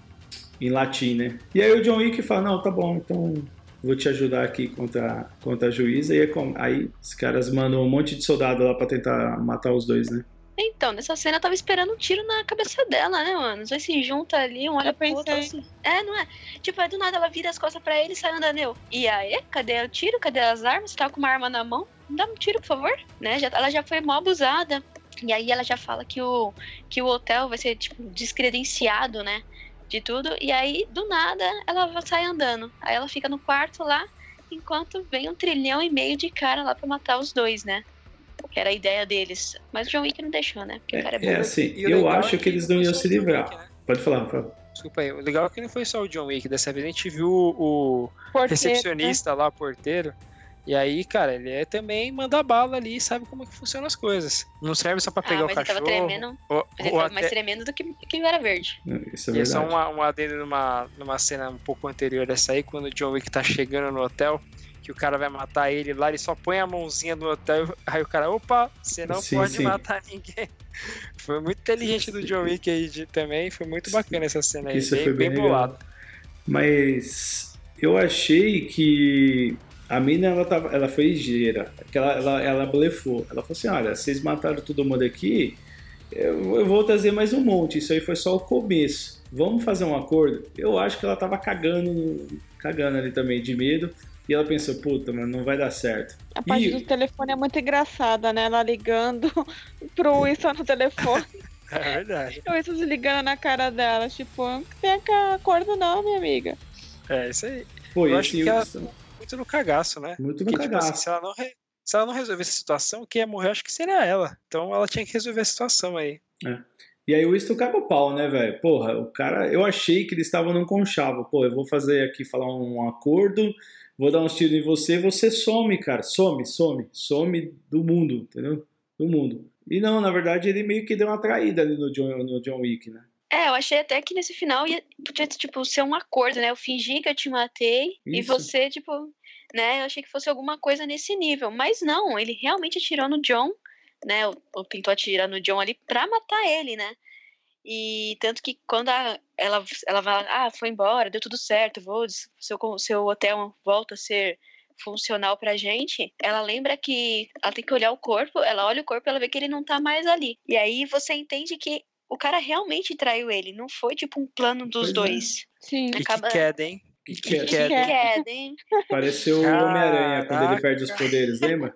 em latim, né? E aí o John Wick fala não, tá bom, então vou te ajudar aqui contra contra a juíza e aí, aí os caras mandam um monte de soldado lá pra tentar matar os dois, né? Então, nessa cena eu tava esperando um tiro na cabeça dela, né, mano? Os dois se juntam ali, um olha Eu pro outro assim. É, não é? Tipo, aí do nada ela vira as costas pra ele e sai andando. Eu, e aí? Cadê o tiro? Cadê as armas? Você tá com uma arma na mão? Dá um tiro, por favor. Né? Já, ela já foi mó abusada. E aí ela já fala que o, que o hotel vai ser, tipo, descredenciado, né? De tudo. E aí, do nada, ela sai andando. Aí ela fica no quarto lá, enquanto vem um trilhão e meio de cara lá pra matar os dois, né? Que era a ideia deles. Mas o John Wick não deixou, né? Porque o cara é É, é assim, E o eu acho é que eles não iam se o livrar. Wick, né? Pode falar, Rafael. Desculpa aí. O legal é que não foi só o John Wick. Dessa vez a gente viu o, o Porteiro, né? recepcionista lá, porteiro. E aí, cara, ele é também manda bala ali e sabe como que funcionam as coisas. Não serve só pra pegar ah, o cachorro. tava tremendo. ou- Mas ele tava mais até- tremendo do que, que o era verde. Isso é E é só um adendo numa, numa cena um pouco anterior dessa aí, quando o John Wick tá chegando no hotel, que o cara vai matar ele lá, ele só põe a mãozinha no hotel, aí o cara, opa, você não Sim, pode sim. matar ninguém. Foi muito inteligente do John Wick aí de- também, foi muito bacana essa cena aí, Isso bem, foi bem bem bolado. Mas eu achei que a mina ela, tava, ela foi ligeira, ela, ela, ela blefou. Ela falou assim: olha, vocês mataram todo mundo aqui, eu, eu vou trazer mais um monte. Isso aí foi só o começo. Vamos fazer um acordo? Eu acho que ela tava cagando, cagando ali também de medo. E ela pensou, puta, mas não vai dar certo. A parte E- do telefone é muito engraçada, né? Ela ligando pro Winston no telefone. É verdade. o Winston ligando na cara dela, tipo, não tem acordo não, minha amiga. É isso aí. Pô, Eu e acho esse que ela- Muito no cagaço, né? muito no Porque, tipo assim, cagaço. se ela não re- se ela não resolver essa situação, quem ia morrer acho que seria ela. Então ela tinha que resolver a situação aí. E aí o Winston caga o pau, né, velho? Porra, o cara, eu achei que eles estavam num conchavo. Pô, eu vou fazer aqui, falar um acordo, vou dar uns tiros em você, você some, cara. Some, some, some do mundo, entendeu? Do mundo. E não, na verdade, ele meio que deu uma traída ali no John, no John Wick, né? É, eu achei até que nesse final ia, podia, tipo, ser um acordo, né? Eu fingi que eu te matei e Isso. você, tipo, né? Eu achei que fosse alguma coisa nesse nível. Mas não, ele realmente atirou no John, né? O, o pintou atirar no John ali pra matar ele, né? E tanto que quando a, ela, ela vai, ah, foi embora, deu tudo certo, vou, seu, seu hotel volta a ser funcional pra gente, ela lembra que ela tem que olhar o corpo, ela olha o corpo ela vê que ele não tá mais ali. E aí você entende que o cara realmente traiu ele, não foi tipo um plano dos Pois é. dois. Sim. Acaba... Que queda, hein? Que Que queda. queda. queda, hein? Pareceu o Homem-Aranha quando ele perde os poderes, lembra?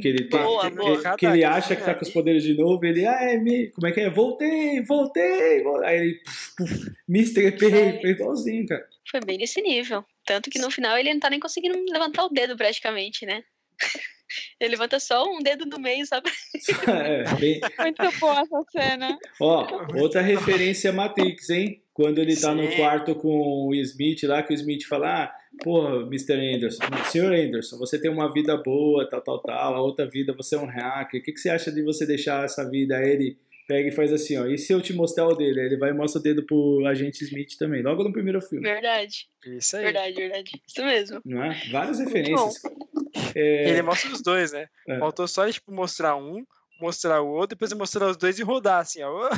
Que ele, tem, Boa, que, boa. que ele acha que tá com os poderes de novo, ele, ah, é, me, como é que é? Voltei, voltei, vol-" aí ele, puf, puf, me estrepei, foi igualzinho, cara. Foi bem nesse nível. Tanto que no final ele não tá nem conseguindo levantar o dedo praticamente, né? Ele levanta só um dedo no meio, sabe? É, bem- Muito boa essa cena. Ó, outra referência é Matrix, hein? Quando ele tá no Sim. quarto com o Smith lá, que o Smith fala, ah, porra, Mr. Anderson, Sr. Anderson, você tem uma vida boa, tal, tal, tal, a outra vida você é um hacker, o que, que você acha de você deixar essa vida? Aí ele pega e faz assim, ó, e se eu te mostrar o dele? Aí ele vai e mostra o dedo pro agente Smith também, logo no primeiro filme, Verdade, Isso aí. verdade, verdade. Isso mesmo. não é? Várias referências. É, Ele mostra os dois, né? É. Faltou só tipo, mostrar um, mostrar o outro, depois mostrar os dois e rodar assim, ó.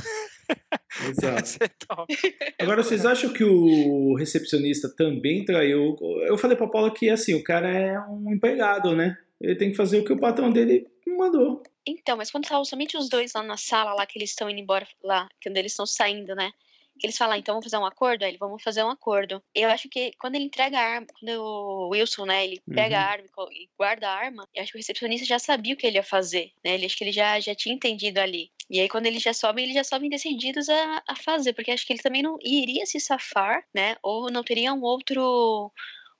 exato. Top. Agora, vocês acham que o recepcionista também traiu? Eu falei pra Paula que, assim, o cara é um empregado, né? Ele tem que fazer o que o patrão dele mandou. Então, mas quando estavam somente os dois lá na sala, lá que eles estão indo embora, lá, quando eles estão saindo, né? Que eles falam, ah, então vamos fazer um acordo? Aí ele, vamos fazer um acordo. Eu acho que quando ele entrega a arma, quando o Wilson, né, ele pega Uhum. a arma e e guarda a arma, eu acho que o recepcionista já sabia o que ele ia fazer, né? Ele acho que ele já, já tinha entendido ali. E aí, quando eles já sobem, eles já sobem decididos a, a fazer, porque acho que ele também não iria se safar, né? Ou não teria um outro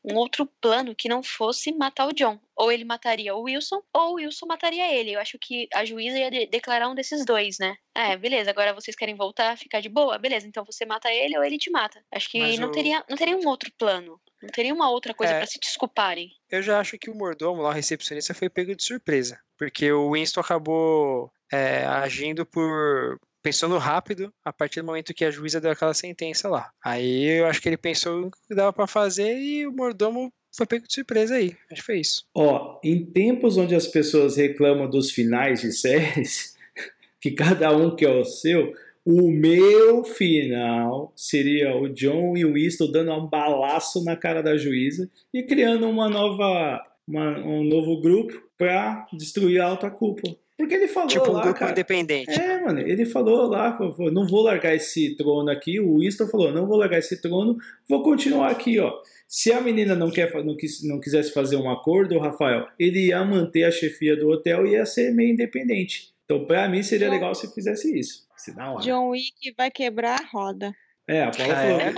um outro plano que não fosse matar o John. Ou ele mataria o Wilson, ou o Wilson mataria ele. Eu acho que a juíza ia de- declarar um desses dois, né? É, beleza, agora vocês querem voltar, ficar de boa? Beleza, então você mata ele ou ele te mata. Acho que Mas não, o- teria, não teria um outro plano. Não teria uma outra coisa É. pra se desculparem. Eu já acho que o mordomo lá, o recepcionista, foi pego de surpresa. Porque o Winston acabou é, agindo por. Pensando rápido a partir do momento que a juíza deu aquela sentença lá. Aí eu acho que ele pensou que dava pra fazer e o mordomo foi pego de surpresa aí. Acho que foi isso. Ó, em tempos onde as pessoas reclamam dos finais de séries, que cada um quer o seu, o meu final seria o John e o Winston dando um balaço na cara da juíza e criando uma nova, uma- um novo grupo pra destruir a alta cúpula. Porque ele falou tipo um lá, grupo cara, independente. É, mano, ele falou lá, falou, não vou largar esse trono aqui. O Winston falou, não vou largar esse trono, vou continuar aqui, ó. Se a menina não, quer, não, quis, não quisesse fazer um acordo, Rafael, ele ia manter a chefia do hotel e ia ser meio independente. Então, pra mim, seria John- legal se fizesse isso. Se da hora. John Wick vai quebrar a roda. É, a Paula Ah, falou. é?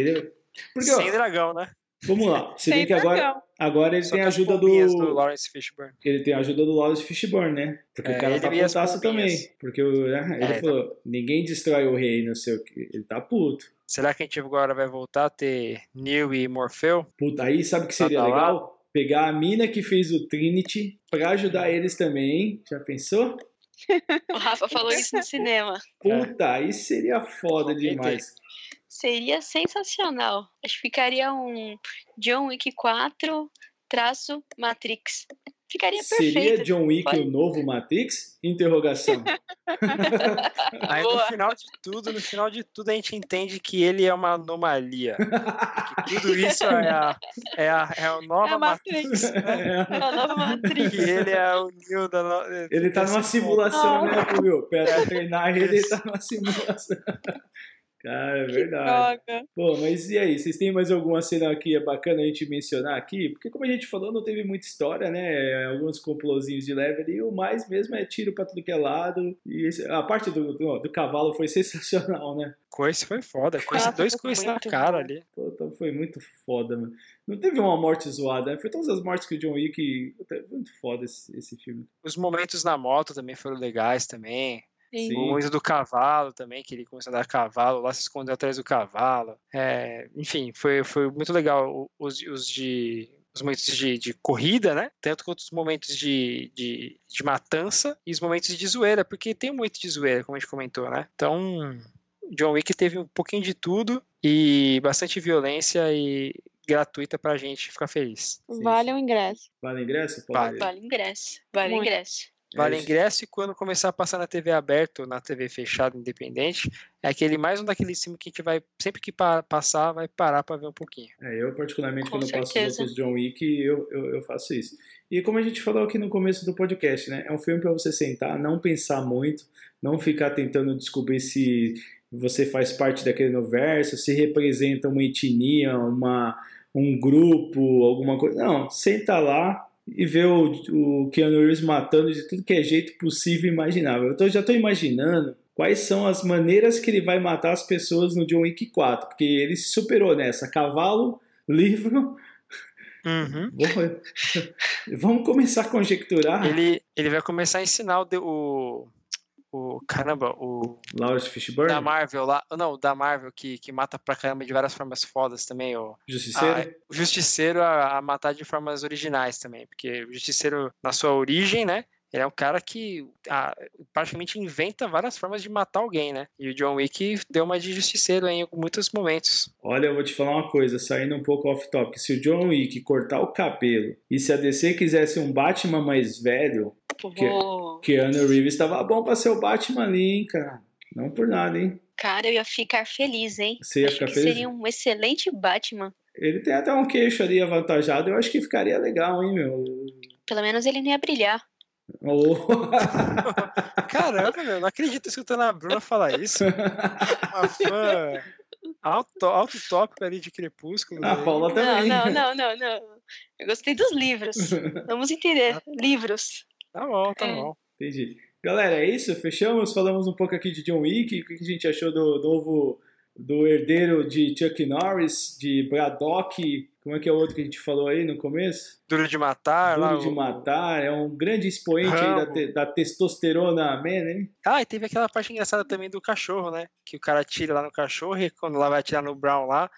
Ele, porque, ó, Sem dragão, né? Vamos lá. Se bem que agora, agora ele Só tem a ajuda do. do Lawrence Fishburne. Ele tem a ajuda do Lawrence Fishburne, né? Porque É, o cara tá putaço também. Porque o- né, ele É, falou: ninguém destrói o rei, não sei o que. Ele tá puto. Será que a gente agora vai voltar a ter Neil e Morpheu? Puta, aí sabe o que seria Tá lá? legal? Pegar a mina que fez o Trinity pra ajudar eles também, hein? Já pensou? O Rafa falou isso no cinema. Puta, aí seria foda demais. Seria sensacional. Acho que ficaria um John Wick 4 traço Matrix. Ficaria Seria perfeito. John Wick Pode- o novo Matrix? Interrogação. Aí no final de tudo, no final de tudo, a gente entende que ele é uma anomalia. que tudo isso é a, é a, é a nova É a Matrix. Matrix. É. É a nova Matrix. Que ele é o Neo da. no- Ele tá numa simulação, Ah. né, Will? Pra treinar ele, ele tá numa simulação. Cara, é verdade. Droga. Pô, mas e aí? Vocês têm mais alguma cena que é bacana a gente mencionar aqui? Porque como a gente falou, não teve muita história, né? Alguns complôzinhos de leve ali. O mais mesmo é tiro pra tudo que é lado. E esse- a parte do, do, do cavalo foi sensacional, né? Coice foi foda. Coice, Nossa, dois coices na cara ali. Pô, então foi muito foda, mano. Não teve uma morte zoada, né? Foi todas as mortes que o John Wick. É Muito foda esse, esse filme. Os momentos na moto também foram legais também. Sim. O momento do cavalo também, que ele começou a dar cavalo, lá se escondeu atrás do cavalo. É, enfim, foi, foi muito legal o- os, os de. Os momentos de, de corrida, né? Tanto quanto os momentos de, de, de matança e os momentos de zoeira, porque tem muito de zoeira, como a gente comentou, né? Então, John Wick teve um pouquinho de tudo e bastante violência e gratuita pra gente ficar feliz. Vale o ingresso. Vale ingresso? Paula? Vale. Vale ingresso. Vale Muito. ingresso. Vale É, ingresso e quando começar a passar na TV aberta ou na TV fechada, independente, é aquele mais um daqueles filmes que a gente vai, sempre que pa- passar, vai parar pra ver um pouquinho. É, eu particularmente Com quando eu passo os certeza. outros John Wick, eu, eu, eu faço isso. E como a gente falou aqui no começo do podcast, né? É um filme para você sentar, não pensar muito, não ficar tentando descobrir se você faz parte daquele universo, se representa uma etnia, uma, um grupo, alguma coisa. Não, senta lá e vê o, o Keanu Reeves matando de tudo que é jeito possível e imaginável. Eu tô, já tô imaginando quais são as maneiras que ele vai matar as pessoas no John Wick 4, porque ele se superou nessa. Cavalo, livro. Uhum. Vamos, vamos começar a conjecturar. Ele, ele vai começar a ensinar o, de- o, o caramba, o Lawrence Fishburne, da Marvel lá, não, o da Marvel que, que mata pra caramba de várias formas fodas também, o Justiceiro. Ah, o Justiceiro a, a matar de formas originais também, porque o Justiceiro, na sua origem, né? Ele é um cara que ah, praticamente inventa várias formas de matar alguém, né? E o John Wick deu uma de justiceiro em muitos momentos. Olha, eu vou te falar uma coisa, saindo um pouco off-topic. Se o John Wick cortar o cabelo e se a DC quisesse um Batman mais velho, que, Vou... Keanu Reeves estava bom pra ser o Batman ali, hein, cara. Não por nada, hein. Cara, eu ia ficar feliz, hein? Você ia Acho ficar que feliz? seria um excelente Batman. Ele tem até um queixo ali avantajado, eu acho que ficaria legal, hein, meu. Pelo menos ele não ia brilhar. Oh. Caramba, meu, não acredito escutando a Bruna falar isso. Uma fã alto, alto tópico ali de Crepúsculo. A né? Paula Não, também. não, não, não, não. Eu gostei dos livros. Vamos entender. Livros. Tá bom, tá É. bom. Entendi. Galera, é isso? Fechamos? Falamos um pouco aqui de John Wick. O que a gente achou do novo do herdeiro de Chuck Norris, de Braddock. Como é que é o outro que a gente falou aí no começo? Duro de matar. lá, Duro de o- matar. É um grande expoente aí da, te- da testosterona man, hein? Ah, e teve aquela parte engraçada também do cachorro, né? Que o cara atira lá no cachorro e quando ela vai atirar no Brown lá,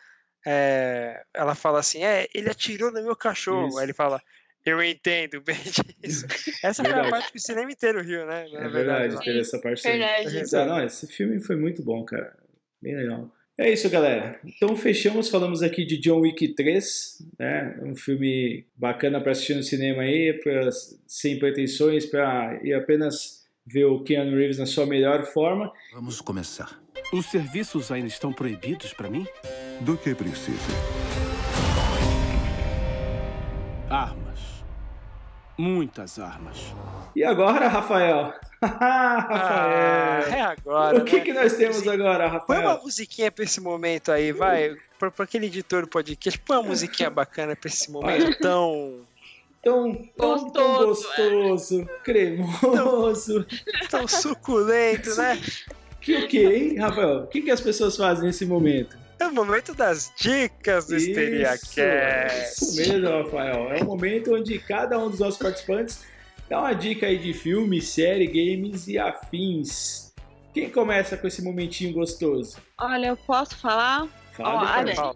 é, ela fala assim: É, ele atirou no meu cachorro. Isso. Aí ele fala: Eu entendo bem disso. Essa foi a Verdade. parte que o cinema inteiro riu, né? É verdade, teve essa parte. Verdade. Ah, não, esse filme foi muito bom, cara. Bem legal. É isso, galera. Então fechamos, falamos aqui de John Wick 3, né? Um filme bacana para assistir no cinema aí, pra, sem pretensões, para ir apenas ver o Keanu Reeves na sua melhor forma. Vamos começar. Os serviços ainda estão proibidos pra mim? Do que precisa? Armas. Muitas armas. E agora, Rafael? Ah, Rafael. é agora. o que, né? que nós temos agora, Põe uma Rafael? musiquinha pra esse momento aí, vai. Pra, pra aquele editor do podcast, põe uma musiquinha bacana pra esse momento tão. Tão, tão, tão gostoso, cremoso. tão suculento, né? Que o que, hein, Rafael? O que, que as pessoas fazem nesse momento? É o momento das dicas do Isso, SteriaCast. Isso mesmo, Rafael. É o momento onde cada um dos nossos participantes dá uma dica aí de filme, série, games e afins. Quem começa com esse momentinho gostoso? Olha, eu posso falar? Fala, Ó, a, dica,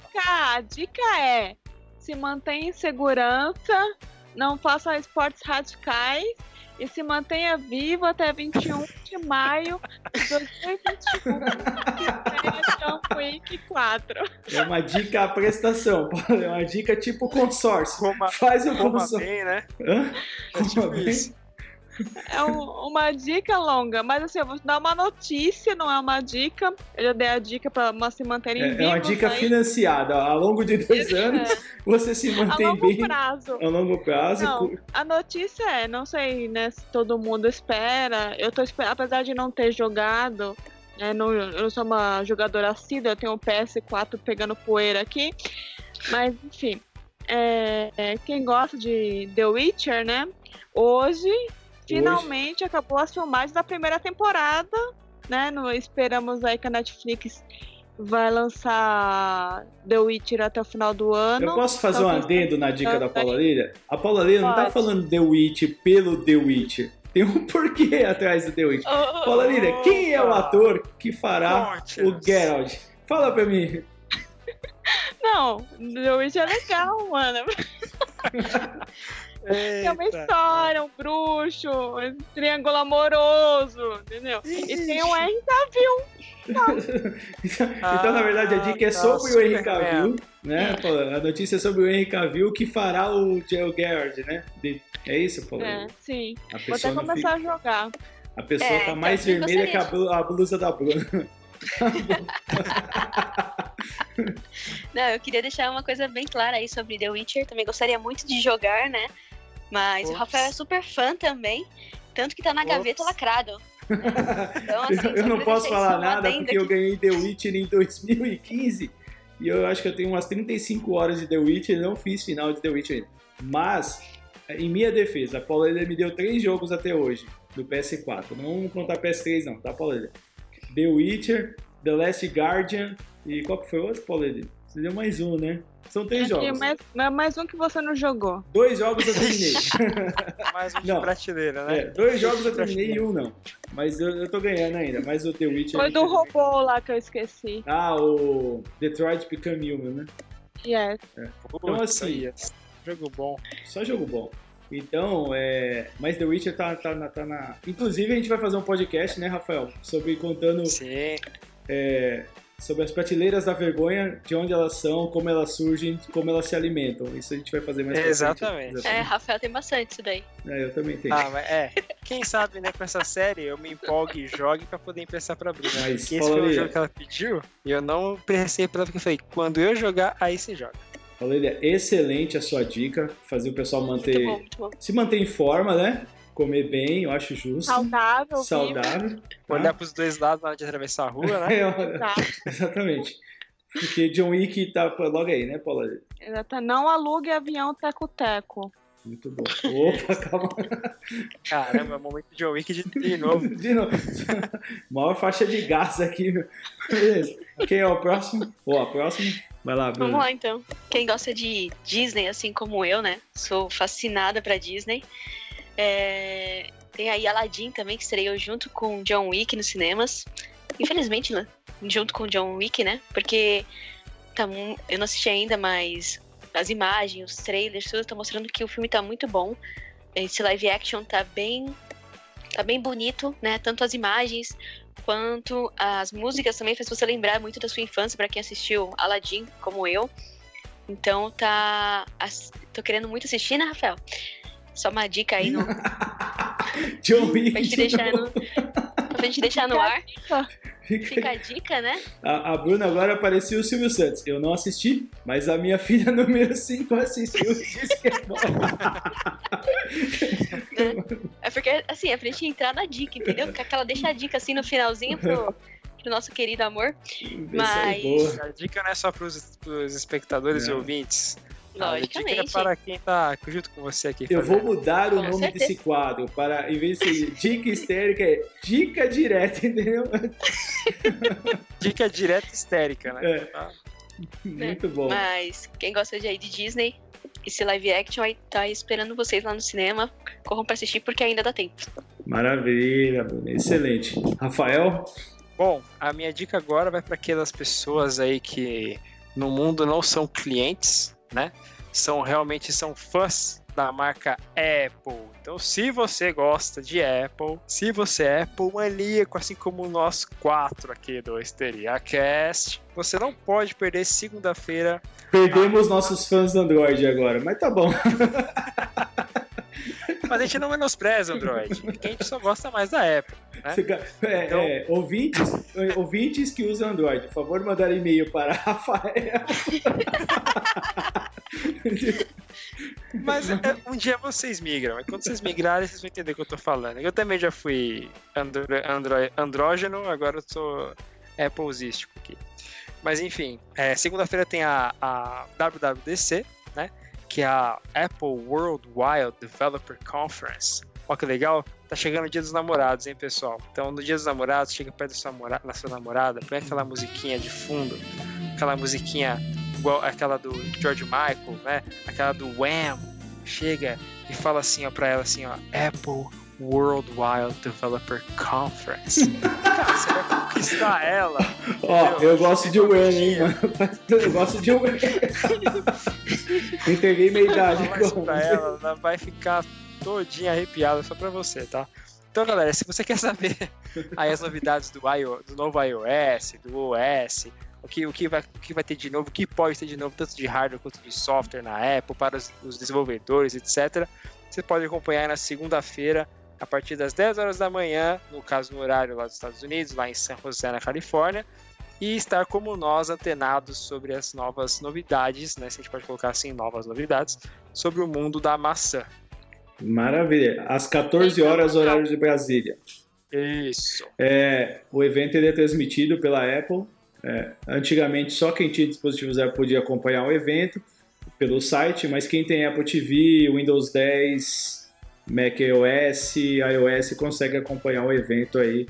a dica é se mantenha em segurança, não faça esportes radicais e se mantenha vivo até 21 de maio de 2021. que é John Wick 4. É uma dica à prestação. É uma dica tipo consórcio. Coma, Faz o consórcio. bem, né? Hã? É tipo bem? É um- uma dica longa, mas assim, eu vou te dar uma notícia, não é uma dica. Eu já dei a dica para se manterem É, vivos. é uma dica aí, financiada. Ao longo de dois anos, você se a mantém longo bem prazo. a longo prazo. Não, a notícia é, não sei, né, se todo mundo espera. Eu tô esperando, apesar de não ter jogado, né, não, eu não sou uma jogadora assídua, eu tenho o PS4 pegando poeira aqui. Mas, enfim, é, é, quem gosta de The Witcher, né, hoje, finalmente acabou as filmagens da primeira temporada, né, no, esperamos aí que a Netflix vai lançar The Witcher até o final do ano. Eu posso fazer um Então, adendo na dica da. Paula Lira? A Paula Lira não tá falando The Witch pelo The Witch. Tem um porquê atrás do The Witch. Oh, Paula Lira, quem é o ator que fará o Geralt? Fala pra mim. Não, The Witch é legal, mano. Tem uma história, um bruxo, um triângulo amoroso, entendeu? E tem o Henry Cavill. então, então, na verdade, a dica é Ah, sobre tá, o Henry. Cavill, né? Pô, A notícia é sobre o Henry Cavill que fará o Joe Garrett, né? É isso, Paulo? É, sim. A Vou até começar fica- a jogar. a pessoa É, tá então, mais eu vermelha que a blusa da Bruna. Não, eu queria deixar uma coisa bem clara aí sobre The Witcher. Também gostaria muito de jogar, né? Mas o Ops. Rafael é super fã também. Tanto que tá na Ops. gaveta lacrado. Então, assim, eu não posso falar nada porque eu aqui. ganhei The Witcher em 2015 e eu acho que eu tenho umas 35 horas de The Witcher e não fiz final de The Witcher ainda. Mas, em minha defesa, a Paulina me deu três jogos até hoje do PS4. Não vamos contar PS3 não, tá, Paulina? The Witcher, The Last Guardian e qual que foi o outro, Paulina? Você deu mais um, né? São três Aqui, jogos. mais, mais- mais um que você não jogou. Dois jogos eu terminei. Mais um de Não. prateleira, né? É, dois jogos eu terminei e um não. Mas eu, eu tô ganhando ainda. Mas o The Witcher. Foi do robô lá que eu esqueci. Ah, o Detroit Become Human, né? Yes. Então, Putz, assim, aí, jogo bom. só jogo bom. Então, é. Mas The Witcher tá, tá, na, tá na. Inclusive, a gente vai fazer um podcast, né, Rafael? Sobre contando Sim. é, sobre as prateleiras da vergonha, de onde elas são, como elas surgem, como elas se alimentam. Isso a gente vai fazer mais pra frente. Exatamente. É, Rafael tem bastante isso daí. É, eu também tenho. Ah, mas é. Quem sabe, né, com essa série eu me empolgue e jogue pra poder emprestar pra Bruna. Mas, Porque esse foi o jogo que ela pediu e eu não pensei pra ela porque eu falei, quando eu jogar, aí você joga. Valéria, excelente a sua dica. Fazer o pessoal manter. Muito bom, muito bom. Se manter em forma, né? Comer bem, eu acho justo. Saudável, Saudável. Olhar tá? pros dois lados na hora de atravessar a rua, né? É, vivo. Tá. exatamente. Porque John Wick tá logo aí, né, Paula? Exato. Não alugue avião teco-teco. Muito bom. Opa, calma. Caramba, momento de John Wick de, de novo. De novo. Maior faixa de gás aqui. meu. Beleza. Quem é o próximo? Ó, o próximo. Vai lá, Bruno. Vamos lá então. Quem gosta de Disney, assim como eu, né? Sou fascinada pra Disney. É, Tem aí Aladdin também, que estreou junto com John Wick nos cinemas. Infelizmente, né? Junto com John Wick, né? Porque tá eu não assisti ainda, mas as imagens, os trailers, tudo tá mostrando que o filme tá muito bom. Esse live action tá bem. tá bem bonito, né? Tanto as imagens quanto as músicas também faz você lembrar muito da sua infância, pra quem assistiu Aladdin, como eu. Então tá. Tô querendo muito assistir, né, Rafael? Só uma dica aí no, John Wick. pra gente de deixar no. Pra gente deixar no ar. Fica- Fica a dica, né? A, a Bruna agora parecia o Silvio Santos. Eu não assisti, mas a minha filha número 5 assistiu e disse que é bom. É porque, assim, é pra gente entrar na dica, entendeu? Porque aquela deixa a dica assim no finalzinho pro, pro nosso querido amor. Mas- boa. A dica não é só pros, pros espectadores e Não. Ouvintes. A dica é Logicamente. para quem tá junto com você aqui. Eu vou fazendo. mudar o Com nome certeza. desse quadro para, em vez de ser dica histérica, é dica direta, entendeu? Dica direta histérica, né? É. Tá? Muito bom. Mas quem gosta de aí de Disney, esse live action aí tá esperando vocês lá no cinema. Corram pra assistir porque ainda dá tempo. Maravilha, Bruna. Excelente. Rafael? Bom, a minha dica agora vai para aquelas pessoas aí que no mundo não são clientes, né? São realmente são fãs da marca Apple. Então, se você gosta de Apple, se você é Apple maníaco, assim como nós quatro aqui do Histeria Cast, você não pode perder segunda-feira. Perdemos nossos fãs do Android agora, mas tá bom. Mas a gente não menospreza o Android, porque a gente só gosta mais da Apple. Né? É, Então- é, ouvintes, ouvintes que usam Android, por favor, mandar e-mail para Rafael. Mas é, um dia vocês migram, e quando vocês migrarem, vocês vão entender o que eu tô falando. Eu também já fui andro, andro, andrógeno, agora eu sou Applesístico aqui. Mas enfim, é, segunda-feira tem a, a WWDC, né? Que é a Apple Worldwide Developer Conference. Olha que legal, tá chegando o dia dos namorados, hein, pessoal? Então, no dia dos namorados, chega perto da sua, namora- da sua namorada, põe aquela musiquinha de fundo, aquela musiquinha igual aquela do George Michael, né? Aquela do Wham. Chega e fala assim, ó, pra ela assim, ó, Apple Worldwide Developer Conference. Cara, você vai conquistar ela. Ó, entendeu? eu gosto de Wayne, hein, mano. Eu gosto de Wayne. Entreguei minha idade pra ela, ela vai ficar todinha arrepiada só pra você, tá? Então, galera, se você quer saber aí as novidades do, IO, do novo iOS, do OS, o que, o, que vai, o que vai ter de novo, o que pode ter de novo, tanto de hardware quanto de software na Apple, para os, os desenvolvedores, etc., você pode acompanhar na segunda-feira, a partir das 10 horas da manhã, no caso no horário lá dos Estados Unidos, lá em San José, na Califórnia, e estar como nós antenados sobre as novas novidades, né? Se a gente pode colocar assim, novas novidades, sobre o mundo da maçã. Maravilha. Às 14 horas, horário de Brasília. Isso. É, o evento ele é transmitido pela Apple. É, antigamente, só quem tinha dispositivos Apple podia acompanhar o evento pelo site, mas quem tem Apple TV, Windows 10, macOS, iOS consegue acompanhar o evento aí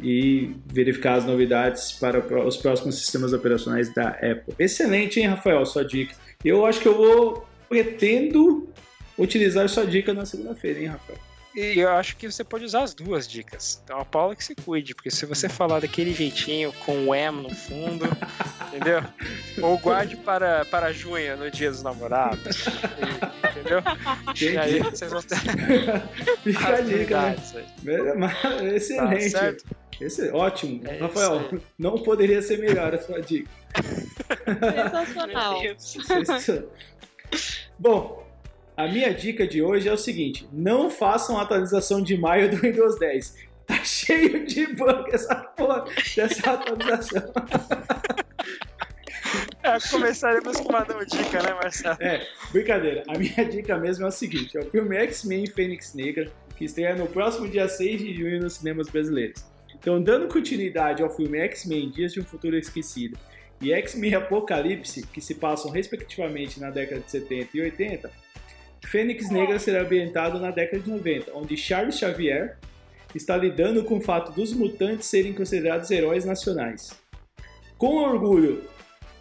e verificar as novidades para os próximos sistemas operacionais da Apple. Excelente, hein, Rafael, sua dica. Eu acho que eu vou pretendo utilizar sua dica na segunda-feira, hein, Rafael? E eu acho que você pode usar as duas dicas. Então a Paula que se cuide, porque se você falar daquele jeitinho com o M no fundo, entendeu? Ou guarde para, para junho, no dia dos namorados. entendeu? E aí vocês vão ter. Fica a dica, né? É, mas- Excelente. Tá certo? Esse, ótimo. É Rafael, não poderia ser melhor a sua dica. Sensacional. Sensacional. Bom, a minha dica de hoje é o seguinte: não façam a atualização de maio do Windows 10. Tá cheio de bug essa porra dessa atualização. É, começaremos com uma não dica, né, Marcelo? É, brincadeira. A minha dica mesmo é o seguinte: é o filme X-Men Fênix Negra, que estreia no próximo dia 6 de junho nos cinemas brasileiros. Então, dando continuidade ao filme X-Men Dias de um Futuro Esquecido e X-Men Apocalipse, que se passam respectivamente na década de 70 e 80, Fênix Negra será ambientado na década de 90, onde Charles Xavier está lidando com o fato dos mutantes serem considerados heróis nacionais. Com orgulho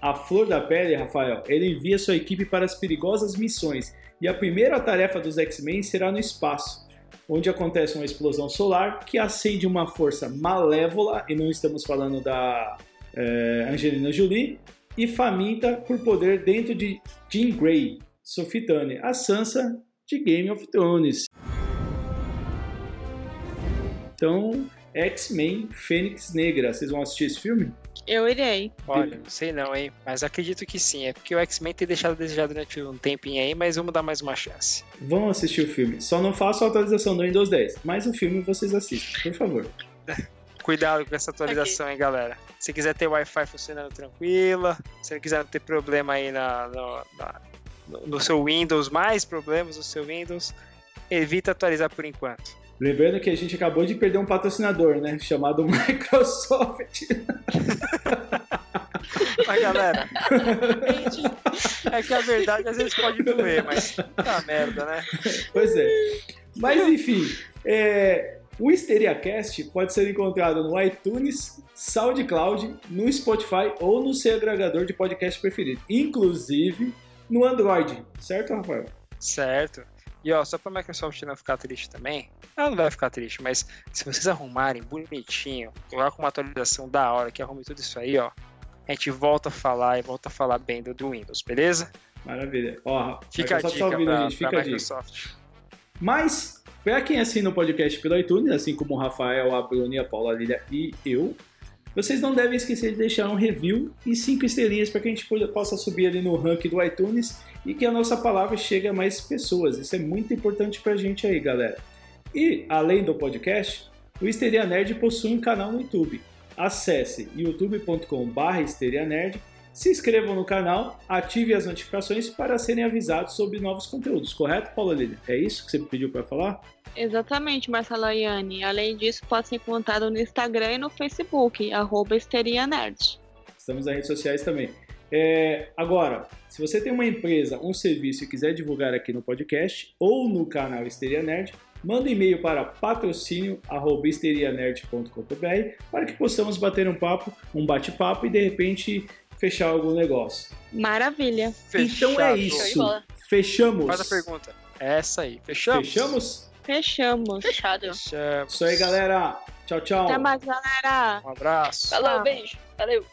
à flor da pele, Rafael, ele envia sua equipe para as perigosas missões e a primeira tarefa dos X-Men será no espaço, onde acontece uma explosão solar que acende uma força malévola, e não estamos falando da eh, Angelina Jolie, e faminta por poder dentro de Jean Grey, Sophie Turner, a Sansa de Game of Thrones. Então, X-Men Fênix Negra, vocês vão assistir esse filme? Eu irei. Olha, não sei não, hein? Mas acredito que sim. É porque o X-Men tem deixado a desejar durante um tempinho aí, mas vamos dar mais uma chance. Vão assistir o filme. Só não façam a atualização do Windows 10, mas o filme vocês assistem, por favor. Cuidado com essa atualização, hein, galera. Se quiser ter Wi-Fi funcionando tranquila, se não quiser ter problema aí na, no, na- no- seu Windows, mais problemas no seu Windows, evita atualizar por enquanto. Lembrando que a gente acabou de perder um patrocinador, né? Chamado Microsoft. Mas, galera, é que a verdade às vezes pode doer, mas tá merda, né? Pois é. Mas enfim, é, o HisteriaCast pode ser encontrado no iTunes, SoundCloud, no Spotify ou no seu agregador de podcast preferido. Inclusive no Android, certo, Rafael? Certo. E ó, só pra Microsoft não ficar triste também, ela não vai ficar triste, mas se vocês arrumarem bonitinho, colocar uma atualização da hora que arrume tudo isso aí, ó, a gente volta a falar e volta a falar bem do, do Windows, beleza? Maravilha. Ó, Fica a Microsoft dica tá ouvindo, pra, gente, fica pra a dica. Microsoft. Mas, para quem assina o podcast pelo iTunes, assim como o Rafael, a Bruni, a Paula, a Lilia e eu, vocês não devem esquecer de deixar um review e cinco estrelinhas para que a gente po- possa subir ali no ranking do iTunes e que a nossa palavra chegue a mais pessoas. Isso é muito importante para a gente aí, galera. E, além do podcast, o Histeria Nerd possui um canal no YouTube. Acesse youtube.com.br histerianerd, se inscrevam no canal, ative as notificações para serem avisados sobre novos conteúdos, correto, Paula Lília? É isso que você pediu para falar? Exatamente, Marcela Iane. Além disso, pode ser encontrado no Instagram e no Facebook, arroba Histeria Nerd. Estamos nas redes sociais também. É, agora, se você tem uma empresa, um serviço e quiser divulgar aqui no podcast ou no canal Histeria Nerd, manda um e-mail para patrocínio@histerianerd.com.br para que possamos bater um papo, um bate-papo e de repente fechar algum negócio. Maravilha. Então é Fechado. isso. Fechamos. Faz a pergunta. É essa aí. Fechamos? Fechamos? Fechamos. Fechado. Fechamos. Isso aí, galera. Tchau, tchau. Até mais, galera. Um abraço. Falou, Tchau. beijo. Valeu.